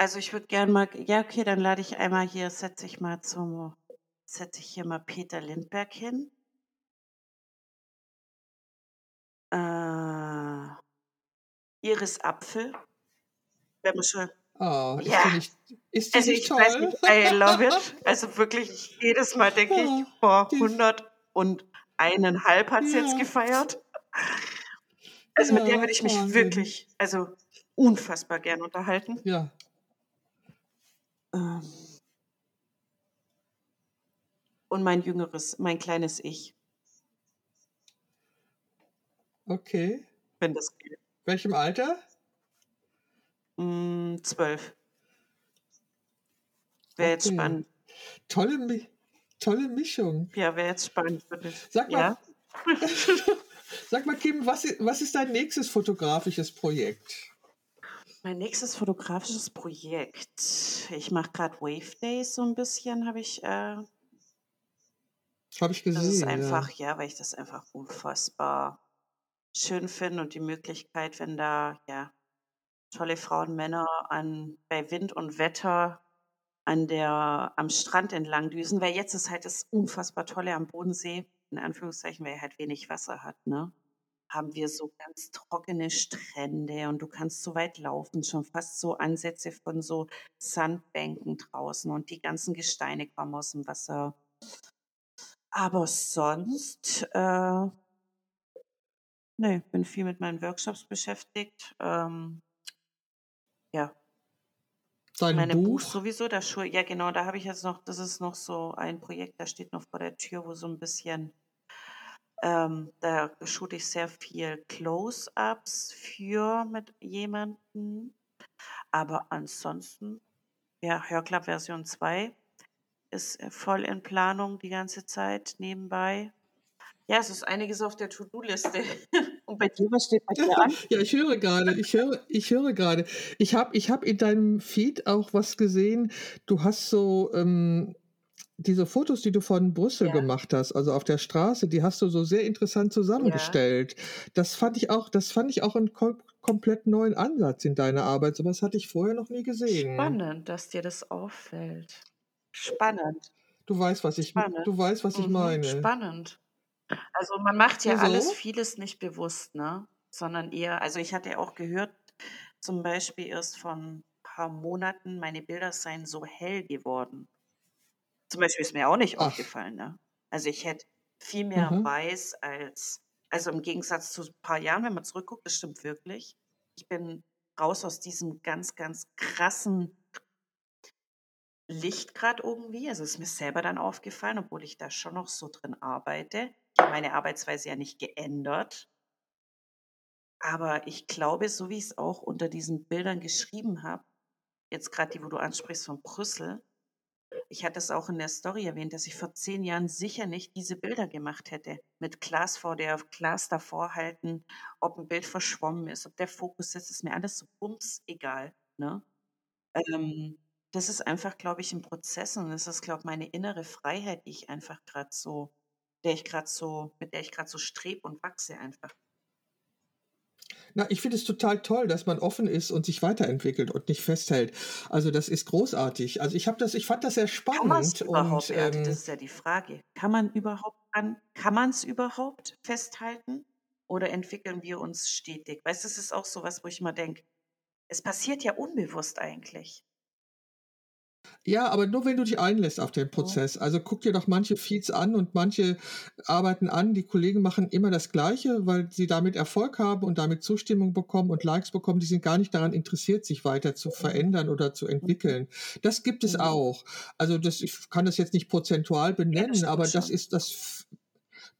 Speaker 2: Also ich würde gern mal, ja, okay, dann lade ich einmal hier, setze ich mal zum, setze ich hier mal Peter Lindberg hin. Äh, Iris Apfel, wenn man schon,
Speaker 1: Oh, ist
Speaker 2: ja,
Speaker 1: die nicht, ist die
Speaker 2: also
Speaker 1: nicht
Speaker 2: ich weiß
Speaker 1: toll?
Speaker 2: nicht, I love it. Also wirklich, jedes Mal denke ich,
Speaker 1: Ja,
Speaker 2: boah,
Speaker 1: die,
Speaker 2: 100 und eineinhalb hat es jetzt
Speaker 1: ja,
Speaker 2: gefeiert. Also mit der würde ich mich wirklich, also unfassbar gern unterhalten.
Speaker 1: Ja,
Speaker 2: und mein jüngeres, mein kleines Ich,
Speaker 1: okay.
Speaker 2: wenn das geht.
Speaker 1: Welchem Alter?
Speaker 2: Mm, zwölf. Wäre jetzt
Speaker 1: Okay.
Speaker 2: spannend.
Speaker 1: Tolle, tolle Mischung.
Speaker 2: Ja, wäre jetzt spannend. Würde.
Speaker 1: Sag mal,
Speaker 2: Ja.
Speaker 1: sag mal, Kim, was, was ist dein nächstes fotografisches Projekt?
Speaker 2: Mein nächstes fotografisches Projekt. Ich mache gerade Wave Days so ein bisschen, habe ich, äh,
Speaker 1: Habe ich
Speaker 2: Das ist
Speaker 1: gesehen, ja.
Speaker 2: einfach, ja, weil ich das einfach unfassbar schön finde und die Möglichkeit, wenn da ja tolle Frauen, Männer an bei Wind und Wetter an der am Strand entlang düsen, weil jetzt ist halt das unfassbar Tolle am Bodensee, in Anführungszeichen, weil er halt wenig Wasser hat, ne? Haben wir so ganz trockene Strände und du kannst so weit laufen, schon fast so Ansätze von so Sandbänken draußen und die ganzen Gesteine kommen aus dem Wasser. Aber sonst, äh, ne, bin viel mit meinen Workshops beschäftigt. Ähm, ja.
Speaker 1: Dein
Speaker 2: Meine Buch
Speaker 1: Buch?
Speaker 2: sowieso, Schu ja genau, da habe ich jetzt noch, das ist noch so ein Projekt, das steht noch vor der Tür, wo so ein bisschen, ähm, da shoote ich sehr viel Close-ups für mit jemandem. Aber ansonsten, ja, Hörclub Version 2 ist äh, voll in Planung die ganze Zeit nebenbei. Ja, es ist einiges auf der To-Do-Liste. Und bei dir, was steht bei dir an?
Speaker 1: Ja, ich höre gerade, ich höre, ich höre gerade. Ich habe ich hab in deinem Feed auch was gesehen. Du hast so ähm, diese Fotos, die du von Brüssel
Speaker 2: Ja.
Speaker 1: gemacht hast, also auf der Straße, die hast du so sehr interessant zusammengestellt. Das fand ich auch, das fand ich auch einen kom komplett neuen Ansatz in deiner Arbeit. Sowas hatte ich vorher noch nie gesehen.
Speaker 2: Spannend, dass dir das auffällt. Spannend.
Speaker 1: Du weißt, was ich,
Speaker 2: Spannend.
Speaker 1: du weißt, was ich
Speaker 2: Mhm,
Speaker 1: meine.
Speaker 2: Spannend. Also man macht ja
Speaker 1: Wieso?
Speaker 2: alles, vieles nicht bewusst, ne? Sondern eher, also ich hatte auch gehört, zum Beispiel erst vor ein paar Monaten, meine Bilder seien so hell geworden. Zum Beispiel ist mir auch nicht
Speaker 1: Ach.
Speaker 2: aufgefallen, ne? Also ich hätte viel mehr
Speaker 1: Mhm.
Speaker 2: weiß als, also im Gegensatz zu ein paar Jahren, wenn man zurückguckt, das stimmt wirklich. Ich bin raus aus diesem ganz, ganz krassen Licht gerade irgendwie. Also ist mir selber dann aufgefallen, obwohl ich da schon noch so drin arbeite. Ich habe meine Arbeitsweise ja nicht geändert. Aber ich glaube, so wie ich es auch unter diesen Bildern geschrieben habe, jetzt gerade die, wo du ansprichst von Brüssel, ich hatte es auch in der Story erwähnt, dass ich vor zehn Jahren sicher nicht diese Bilder gemacht hätte. Mit Glas vor der Glas davor halten, ob ein Bild verschwommen ist, ob der Fokus ist, ist mir alles so bums egal. Ne? Ähm, das ist einfach, glaube ich, ein Prozess und das ist, glaube ich, meine innere Freiheit, die ich einfach gerade so, der ich gerade so, mit der ich gerade so strebe und wachse einfach.
Speaker 1: Na, ich finde es total toll, dass man offen ist und sich weiterentwickelt und nicht festhält. Also das ist großartig. Also ich habe das, ich fand das sehr
Speaker 2: Kann man es
Speaker 1: spannend
Speaker 2: überhaupt,
Speaker 1: und ähm,
Speaker 2: Das ist ja die Frage. Kann man überhaupt an, kann man es überhaupt festhalten? Oder entwickeln wir uns stetig? Weißt du, das ist auch so was, wo ich immer denke, es passiert ja unbewusst eigentlich.
Speaker 1: Ja, aber nur wenn du dich einlässt auf den. Prozess. Also guck dir doch manche Feeds an und manche arbeiten an. Die Kollegen machen immer das Gleiche, weil sie damit Erfolg haben und damit Zustimmung bekommen und Likes bekommen. Die sind gar nicht daran interessiert, sich weiter zu
Speaker 2: Mhm.
Speaker 1: verändern oder zu entwickeln. Das gibt es
Speaker 2: Mhm.
Speaker 1: auch. Also das, ich kann das jetzt nicht prozentual
Speaker 2: Ja, das
Speaker 1: benennen,
Speaker 2: stimmt
Speaker 1: aber das
Speaker 2: schon.
Speaker 1: ist das.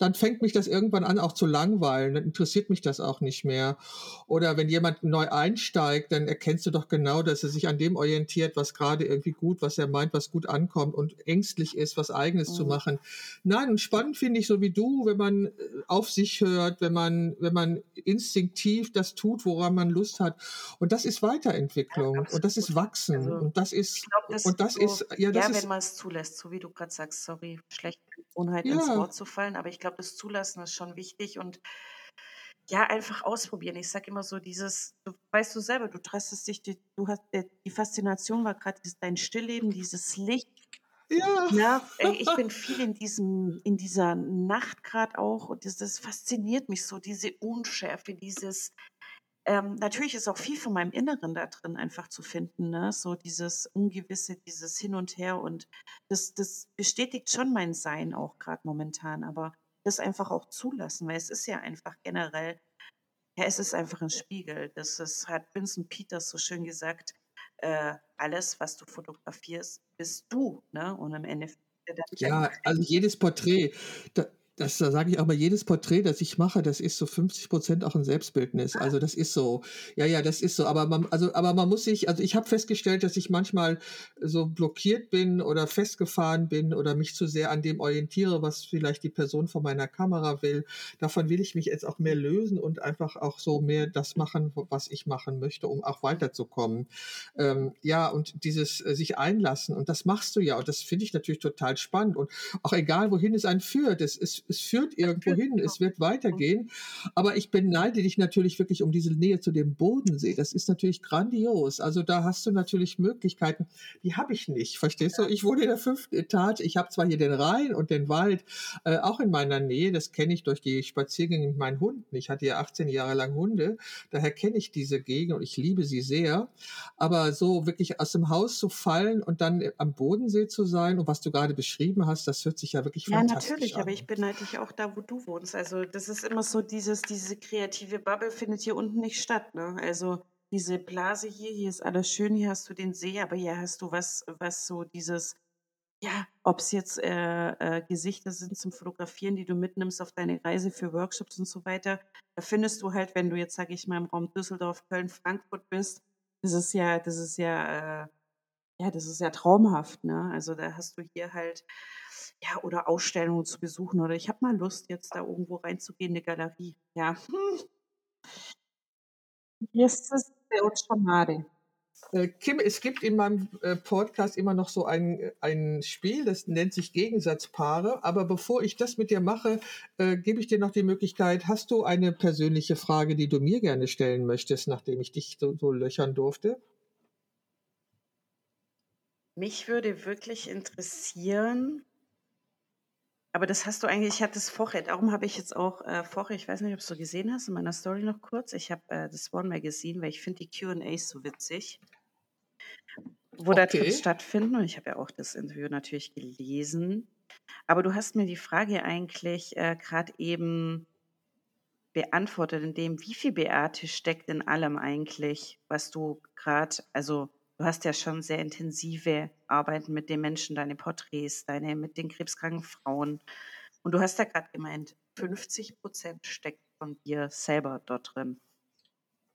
Speaker 1: Dann fängt mich das irgendwann an auch zu langweilen. Dann interessiert mich das auch nicht mehr. Oder wenn jemand neu einsteigt, dann erkennst du doch genau, dass er sich an dem orientiert, was gerade irgendwie gut, was er meint, was gut ankommt und ängstlich ist, was Eigenes zu
Speaker 2: Mhm.
Speaker 1: machen. Nein, spannend finde ich so wie du, wenn man äh, auf sich hört, wenn man, wenn man instinktiv das tut, woran man Lust hat. Und das ist
Speaker 2: Ja,
Speaker 1: Weiterentwicklung und das ist. Wachsen
Speaker 2: Also
Speaker 1: und das
Speaker 2: ich
Speaker 1: ist,
Speaker 2: glaube, das
Speaker 1: und das
Speaker 2: so,
Speaker 1: ist, ja, das
Speaker 2: ja, wenn
Speaker 1: ist,
Speaker 2: man es zulässt, so wie du gerade sagst, sorry, schlechte Gewohnheit ins
Speaker 1: ja,
Speaker 2: Wort zu fallen, aber ich glaube, das Zulassen ist schon wichtig und ja, einfach ausprobieren. Ich sage immer so dieses, du weißt du selber, du trastest dich, die, du hast, der- die Faszination war gerade dein Stillleben, dieses Licht.
Speaker 1: ja,
Speaker 2: ey, ich bin viel in diesem, in dieser Nacht gerade auch und das, das fasziniert mich so, diese Unschärfe, dieses, ähm, natürlich ist auch viel von meinem Inneren da drin einfach zu finden, ne? So dieses Ungewisse, dieses Hin und Her und das, das bestätigt schon mein Sein auch gerade momentan, aber das einfach auch zulassen, weil es ist ja einfach generell, ja, es ist einfach ein Spiegel. Das ist, hat Vincent Peters so schön gesagt, äh, alles, was du fotografierst, bist du, ne? Und im Endeffekt,
Speaker 1: ja, also jedes Porträt, da, das sage ich auch mal, jedes Porträt, das ich mache, das ist so 50 Prozent auch ein Selbstbildnis. Also das ist so, ja, ja, das ist so. Aber man, also, aber man muss sich, also ich habe festgestellt, dass ich manchmal so blockiert bin oder festgefahren bin oder mich zu sehr an dem orientiere, was vielleicht die Person von meiner Kamera will. Davon will ich mich jetzt auch mehr lösen und einfach auch so mehr das machen, was ich machen möchte, um auch weiterzukommen. Ähm, ja, und dieses äh, sich einlassen und das machst du ja und das finde ich natürlich total spannend und auch egal, wohin es einen führt, es ist es führt irgendwo hin, es wird weitergehen. Aber ich beneide dich natürlich wirklich um diese Nähe zu dem Bodensee. Das ist natürlich grandios. Also da hast du natürlich Möglichkeiten, die habe ich nicht. Verstehst du? Ich wohne in der fünften Etage. Ich habe zwar hier den Rhein und den Wald äh, auch in meiner Nähe. Das kenne ich durch die Spaziergänge mit meinen Hunden. Ich hatte ja 18 Jahre lang Hunde. Daher kenne ich diese Gegend und ich liebe sie sehr. Aber so wirklich aus dem Haus zu fallen und dann am Bodensee zu sein und was du gerade beschrieben hast, das hört sich ja wirklich ja, fantastisch an. Ja, natürlich,
Speaker 2: aber ich beneide dich auch da, wo du wohnst. Also das ist immer so dieses, diese kreative Bubble findet hier unten nicht statt. Ne? Also diese Blase hier, hier ist alles schön, hier hast du den See, aber hier hast du was, was so dieses, ja, ob es jetzt äh, äh, Gesichter sind zum Fotografieren, die du mitnimmst auf deine Reise für Workshops und so weiter, da findest du halt, wenn du jetzt, sage ich mal, im Raum Düsseldorf, Köln, Frankfurt bist, das ist ja, das ist ja, äh, ja, das ist ja traumhaft, ne? Also da hast du hier halt ja, oder Ausstellungen zu besuchen oder ich habe mal Lust, jetzt da irgendwo reinzugehen, eine Galerie. Ja.
Speaker 1: Jetzt ist uns schade. Äh, Kim, es gibt in meinem äh, Podcast immer noch so ein, ein Spiel, das nennt sich Gegensatzpaare. Aber bevor ich das mit dir mache, äh, gebe ich dir noch die Möglichkeit, hast du eine persönliche Frage, die du mir gerne stellen möchtest, nachdem ich dich so, so löchern durfte?
Speaker 2: Mich würde wirklich interessieren, aber das hast du eigentlich, ich hatte es vorher, darum habe ich jetzt auch äh, vorher, ich weiß nicht, ob du gesehen hast, in meiner Story noch kurz, ich habe äh, das One Magazine, weil ich finde die Q&As so witzig, wo okay. da drin stattfinden und ich habe ja auch das Interview natürlich gelesen. Aber du hast mir die Frage eigentlich äh, gerade eben beantwortet, in dem, wie viel Beate steckt in allem eigentlich, was du gerade, also Du hast ja schon sehr intensive Arbeiten mit den Menschen, deine Porträts, deine mit den krebskranken Frauen. Und du hast ja gerade gemeint, 50 Prozent steckt von dir selber dort drin.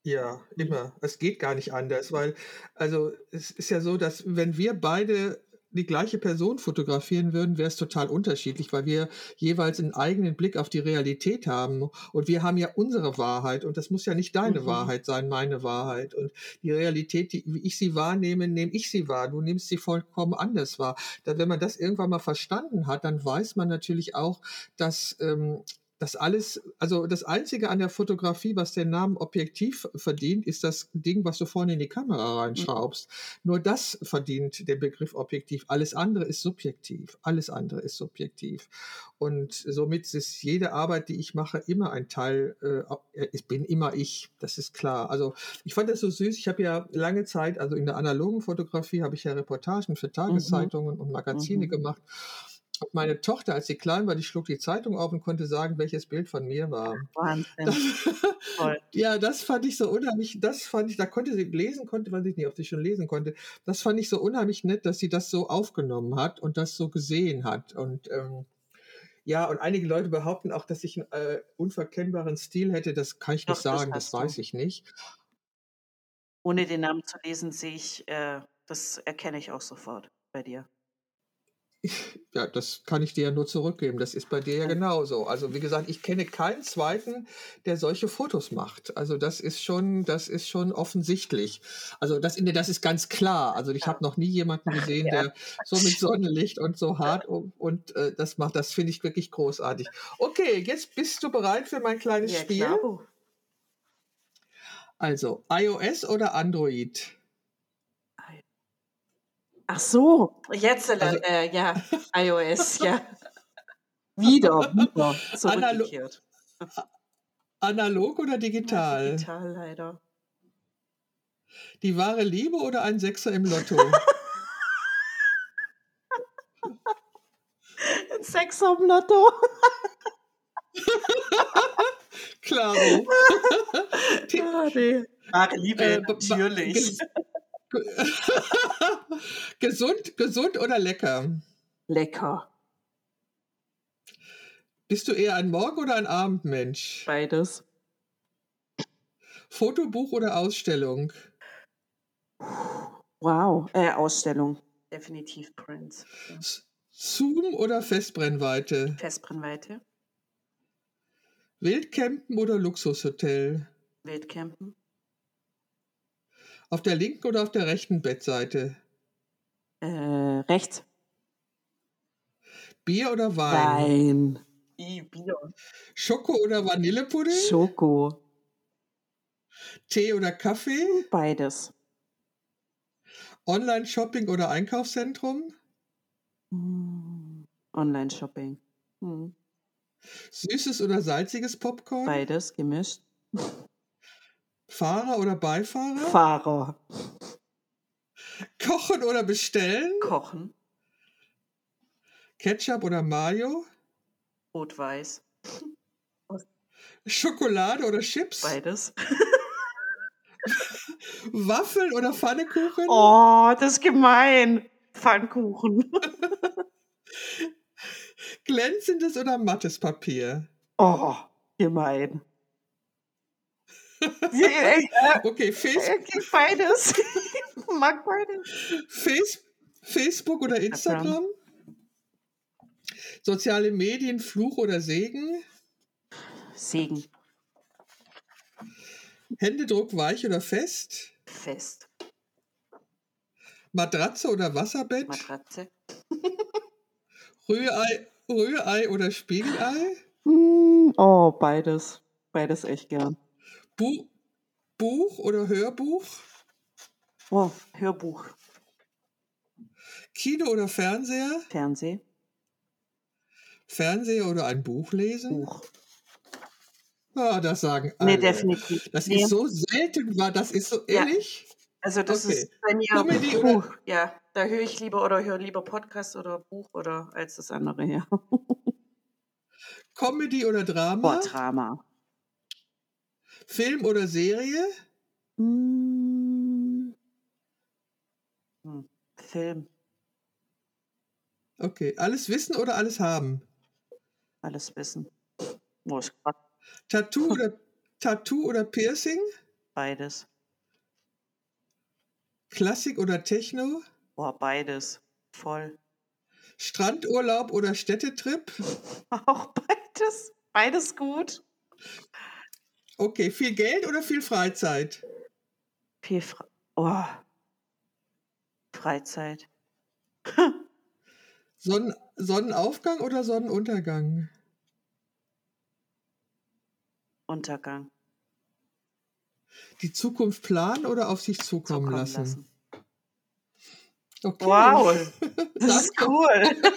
Speaker 1: Ja, immer. Es geht gar nicht anders, weil, also es ist ja so, dass wenn wir beide die gleiche Person fotografieren würden, wäre es total unterschiedlich, weil wir jeweils einen eigenen Blick auf die Realität haben. Und wir haben ja unsere Wahrheit und das muss ja nicht deine mhm. Wahrheit sein, meine Wahrheit. Und die Realität, die, wie ich sie wahrnehme, nehme ich sie wahr. Du nimmst sie vollkommen anders wahr. Da, wenn man das irgendwann mal verstanden hat, dann weiß man natürlich auch, dass ähm, das alles, also das Einzige an der Fotografie, was den Namen Objektiv verdient, ist das Ding, was du vorne in die Kamera reinschraubst. Mhm. Nur das verdient den Begriff Objektiv. Alles andere ist subjektiv. Alles andere ist subjektiv. Und somit ist jede Arbeit, die ich mache, immer ein Teil, äh, ich bin immer ich, das ist klar. Also ich fand das so süß. Ich habe ja lange Zeit, also in der analogen Fotografie habe ich ja Reportagen für mhm. Tageszeitungen mhm. und Magazine mhm. gemacht. Meine Tochter, als sie klein war, die schlug die Zeitung auf und konnte sagen, welches Bild von mir war. Wahnsinn. Toll. ja, das fand ich so unheimlich, das fand ich, da konnte sie lesen, konnte, weiß ich nicht, ob sie schon lesen konnte. Das fand ich so unheimlich nett, dass sie das so aufgenommen hat und das so gesehen hat. Und ähm, ja, und einige Leute behaupten auch, dass ich einen äh, unverkennbaren Stil hätte. Das kann ich nicht Doch, sagen, das, das weiß du. ich nicht.
Speaker 2: Ohne den Namen zu lesen, sehe ich, äh, das erkenne ich auch sofort bei dir.
Speaker 1: Ja, das kann ich dir ja nur zurückgeben. Das ist bei dir ja genauso. Also wie gesagt, ich kenne keinen zweiten, der solche Fotos macht. Also das ist schon, das ist schon offensichtlich. Also das, das ist ganz klar. Also ich habe noch nie jemanden gesehen, ja. der so mit Sonnenlicht und so hart und, und äh, das macht. Das finde ich wirklich großartig. Okay, jetzt bist du bereit für mein kleines ja, Spiel. Klar. Also iOS oder Android?
Speaker 2: Ach so, jetzt, äh, also, äh, ja, iOS, ja. Wieder, wieder,
Speaker 1: zurückgekehrt. Analog oder digital?
Speaker 2: Ja, digital leider.
Speaker 1: Die wahre Liebe oder ein Sechser im Lotto?
Speaker 2: ein Sechser im Lotto.
Speaker 1: Klaro.
Speaker 2: Die, ah, nee. Wahre Liebe, äh, natürlich.
Speaker 1: gesund, gesund oder lecker?
Speaker 2: Lecker.
Speaker 1: Bist du eher ein Morgen- oder ein Abendmensch?
Speaker 2: Beides.
Speaker 1: Fotobuch oder Ausstellung?
Speaker 2: Wow, äh, Ausstellung. Definitiv Prince. Ja.
Speaker 1: Zoom oder Festbrennweite?
Speaker 2: Festbrennweite.
Speaker 1: Wildcampen oder Luxushotel?
Speaker 2: Wildcampen.
Speaker 1: Auf der linken oder auf der rechten Bettseite?
Speaker 2: Äh, rechts.
Speaker 1: Bier oder Wein?
Speaker 2: Wein. I, Bier.
Speaker 1: Schoko oder Vanillepudding?
Speaker 2: Schoko.
Speaker 1: Tee oder Kaffee?
Speaker 2: Beides.
Speaker 1: Online-Shopping oder Einkaufszentrum?
Speaker 2: Hm. Online-Shopping. Hm.
Speaker 1: Süßes oder salziges Popcorn?
Speaker 2: Beides gemischt.
Speaker 1: Fahrer oder Beifahrer?
Speaker 2: Fahrer.
Speaker 1: Kochen oder bestellen?
Speaker 2: Kochen.
Speaker 1: Ketchup oder Mayo?
Speaker 2: Rot-Weiß.
Speaker 1: Schokolade oder Chips?
Speaker 2: Beides.
Speaker 1: Waffeln oder Pfannekuchen?
Speaker 2: Oh, das ist gemein. Pfannkuchen.
Speaker 1: Glänzendes oder mattes Papier?
Speaker 2: Oh, gemein. Ja, äh,
Speaker 1: Okay, Face
Speaker 2: äh, beides. Mag beides.
Speaker 1: Face Facebook oder Instagram? Soziale Medien, Fluch oder Segen?
Speaker 2: Segen.
Speaker 1: Händedruck weich oder fest?
Speaker 2: Fest.
Speaker 1: Matratze oder Wasserbett?
Speaker 2: Matratze.
Speaker 1: Rührei, Rührei oder Spiegelei?
Speaker 2: Hm, Oh, beides. Beides echt gern.
Speaker 1: Bu Buch oder Hörbuch?
Speaker 2: Oh, Hörbuch.
Speaker 1: Kino oder Fernseher?
Speaker 2: Fernseh.
Speaker 1: Fernseher oder ein Buch lesen?
Speaker 2: Buch.
Speaker 1: Ah, das sagen alle.
Speaker 2: Nee, definitiv.
Speaker 1: Das
Speaker 2: nee.
Speaker 1: ist so selten, war das ist so
Speaker 2: Ja.
Speaker 1: ehrlich.
Speaker 2: Also das
Speaker 1: Okay.
Speaker 2: ist bei mir
Speaker 1: Comedy
Speaker 2: puh,
Speaker 1: oder-
Speaker 2: ja, da höre ich lieber oder höre lieber Podcast oder Buch oder als das andere ja.
Speaker 1: Comedy oder Drama?
Speaker 2: Boah, Drama.
Speaker 1: Film oder Serie?
Speaker 2: Hm. Hm. Film,
Speaker 1: Okay, alles wissen oder alles haben?
Speaker 2: alles wissen. Oh,
Speaker 1: Tattoo oder Tattoo oder Piercing?
Speaker 2: beides.
Speaker 1: Klassik oder Techno?
Speaker 2: Boah, beides. Voll.
Speaker 1: Strandurlaub oder Städtetrip?
Speaker 2: Auch beides. Beides gut.
Speaker 1: Okay, viel Geld oder viel Freizeit?
Speaker 2: Viel Fre oh. Freizeit.
Speaker 1: Sonnen Sonnenaufgang oder Sonnenuntergang?
Speaker 2: Untergang.
Speaker 1: Die Zukunft planen oder auf sich zukommen,
Speaker 2: Zukommen
Speaker 1: lassen?
Speaker 2: lassen.
Speaker 1: Okay.
Speaker 2: Wow, das ist cool.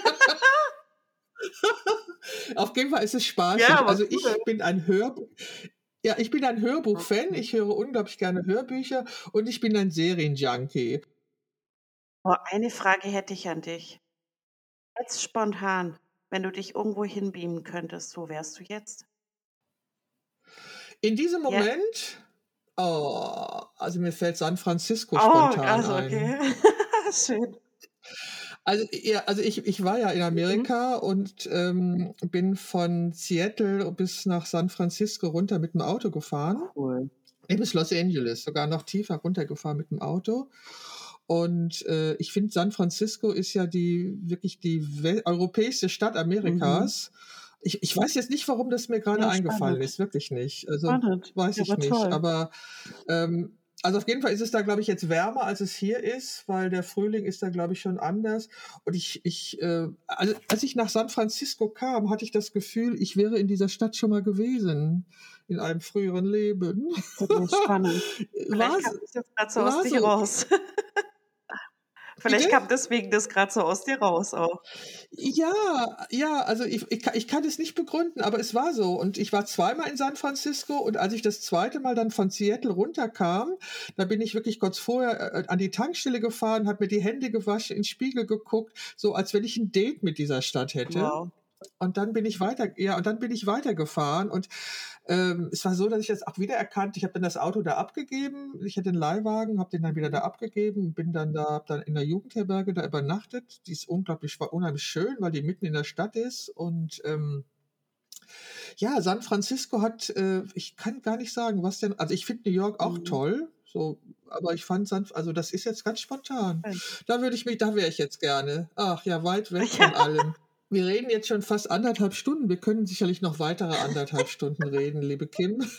Speaker 1: Auf jeden Fall ist es spaßig.
Speaker 2: Ja,
Speaker 1: also ich
Speaker 2: cool.
Speaker 1: bin ein Hörbuch. Ja, ich bin ein Hörbuch-Fan. Ich höre unglaublich gerne Hörbücher und ich bin ein Serienjunkie.
Speaker 2: Oh, eine Frage hätte ich an dich. Jetzt spontan, wenn du dich irgendwo hinbeamen könntest, wo wärst du jetzt?
Speaker 1: In diesem
Speaker 2: Ja.
Speaker 1: Moment, oh, also mir fällt San Francisco
Speaker 2: Oh,
Speaker 1: spontan
Speaker 2: also
Speaker 1: ein.
Speaker 2: okay. Schön.
Speaker 1: Also, ja, also ich, ich war ja in Amerika und ähm, bin von Seattle bis nach San Francisco runter mit dem Auto gefahren.
Speaker 2: Cool.
Speaker 1: Nee, bis Los Angeles, sogar noch tiefer runtergefahren mit dem Auto. Und äh, ich finde, San Francisco ist ja die wirklich die wel- europäischste Stadt Amerikas. Ich, ich weiß jetzt nicht, warum das mir gerade
Speaker 2: Ja,
Speaker 1: eingefallen
Speaker 2: spannend.
Speaker 1: ist, wirklich nicht. Also
Speaker 2: Spannend.
Speaker 1: weiß
Speaker 2: Ja,
Speaker 1: ich
Speaker 2: aber
Speaker 1: nicht.
Speaker 2: toll.
Speaker 1: Aber ähm, also auf jeden Fall ist es da, glaube ich, jetzt wärmer, als es hier ist, weil der Frühling ist da, glaube ich, schon anders. Und ich, ich, äh, also als ich nach San Francisco kam, hatte ich das Gefühl, ich wäre in dieser Stadt schon mal gewesen in einem früheren Leben.
Speaker 2: Das ist spannend. Vielleicht kam das jetzt gerade so
Speaker 1: war
Speaker 2: aus
Speaker 1: so.
Speaker 2: raus. Vielleicht kam deswegen das gerade so aus dir raus auch.
Speaker 1: Ja, ja, also ich, ich, kann- ich kann es nicht begründen, aber es war so. Und ich war zweimal in San Francisco und als ich das zweite Mal dann von Seattle runterkam, da bin ich wirklich kurz vorher äh, an die Tankstelle gefahren, habe mir die Hände gewaschen, in den Spiegel geguckt, so als wenn ich ein Date mit dieser Stadt hätte.
Speaker 2: Wow.
Speaker 1: Und dann bin ich weiter, ja, und dann bin ich weitergefahren und ähm, es war so, dass ich das auch wieder erkannt. Ich habe dann das Auto da abgegeben. Ich hatte einen Leihwagen, habe den dann wieder da abgegeben, bin dann da, hab dann in der Jugendherberge da übernachtet. Die ist unglaublich, war unheimlich schön, weil die mitten in der Stadt ist und ähm, Ja, San Francisco hat, äh, ich kann gar nicht sagen, was denn, also ich finde New York auch
Speaker 2: Mhm.
Speaker 1: toll, so, aber ich fand San, also das ist jetzt ganz spontan. Da würde ich mich, da wäre ich jetzt gerne. Ach ja, weit weg von allem. Wir reden jetzt schon fast anderthalb Stunden. Wir können sicherlich noch weitere anderthalb Stunden reden, liebe Kim.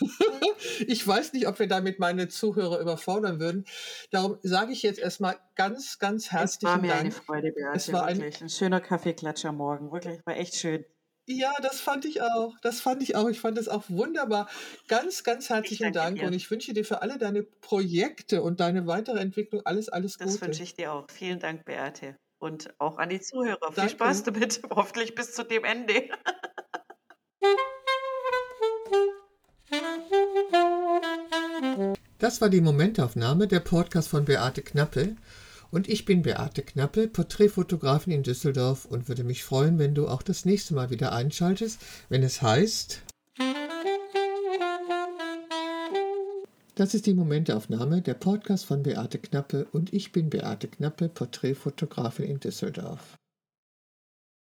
Speaker 1: Ich weiß nicht, ob wir damit meine Zuhörer überfordern würden. Darum sage ich jetzt erstmal ganz, ganz
Speaker 2: Es war
Speaker 1: herzlichen
Speaker 2: mir eine
Speaker 1: Dank.
Speaker 2: Freude,
Speaker 1: Es
Speaker 2: Beate,
Speaker 1: war ein,
Speaker 2: wirklich. Ein schöner Kaffeeklatsch am Morgen. Wirklich, war echt schön.
Speaker 1: ja, das fand ich auch. Das fand ich auch. Ich fand es auch wunderbar. Ganz, ganz
Speaker 2: Ich
Speaker 1: herzlichen Dank und
Speaker 2: dir.
Speaker 1: ich wünsche dir für alle deine Projekte und deine weitere Entwicklung alles, alles
Speaker 2: Das
Speaker 1: Gute.
Speaker 2: wünsche ich dir auch. Vielen Dank, Beate. Und auch an die Zuhörer. Viel Spaß
Speaker 1: Danke.
Speaker 2: damit. Hoffentlich bis zu dem Ende.
Speaker 1: Das war die Momentaufnahme, der Podcast von Beate Knappe. Und ich bin Beate Knappe, Porträtfotografin in Düsseldorf und würde mich freuen, wenn du auch das nächste Mal wieder einschaltest, wenn es heißt. Das ist die Momentaufnahme, der Podcast von Beate Knappe und ich bin Beate Knappe, Porträtfotografin in Düsseldorf.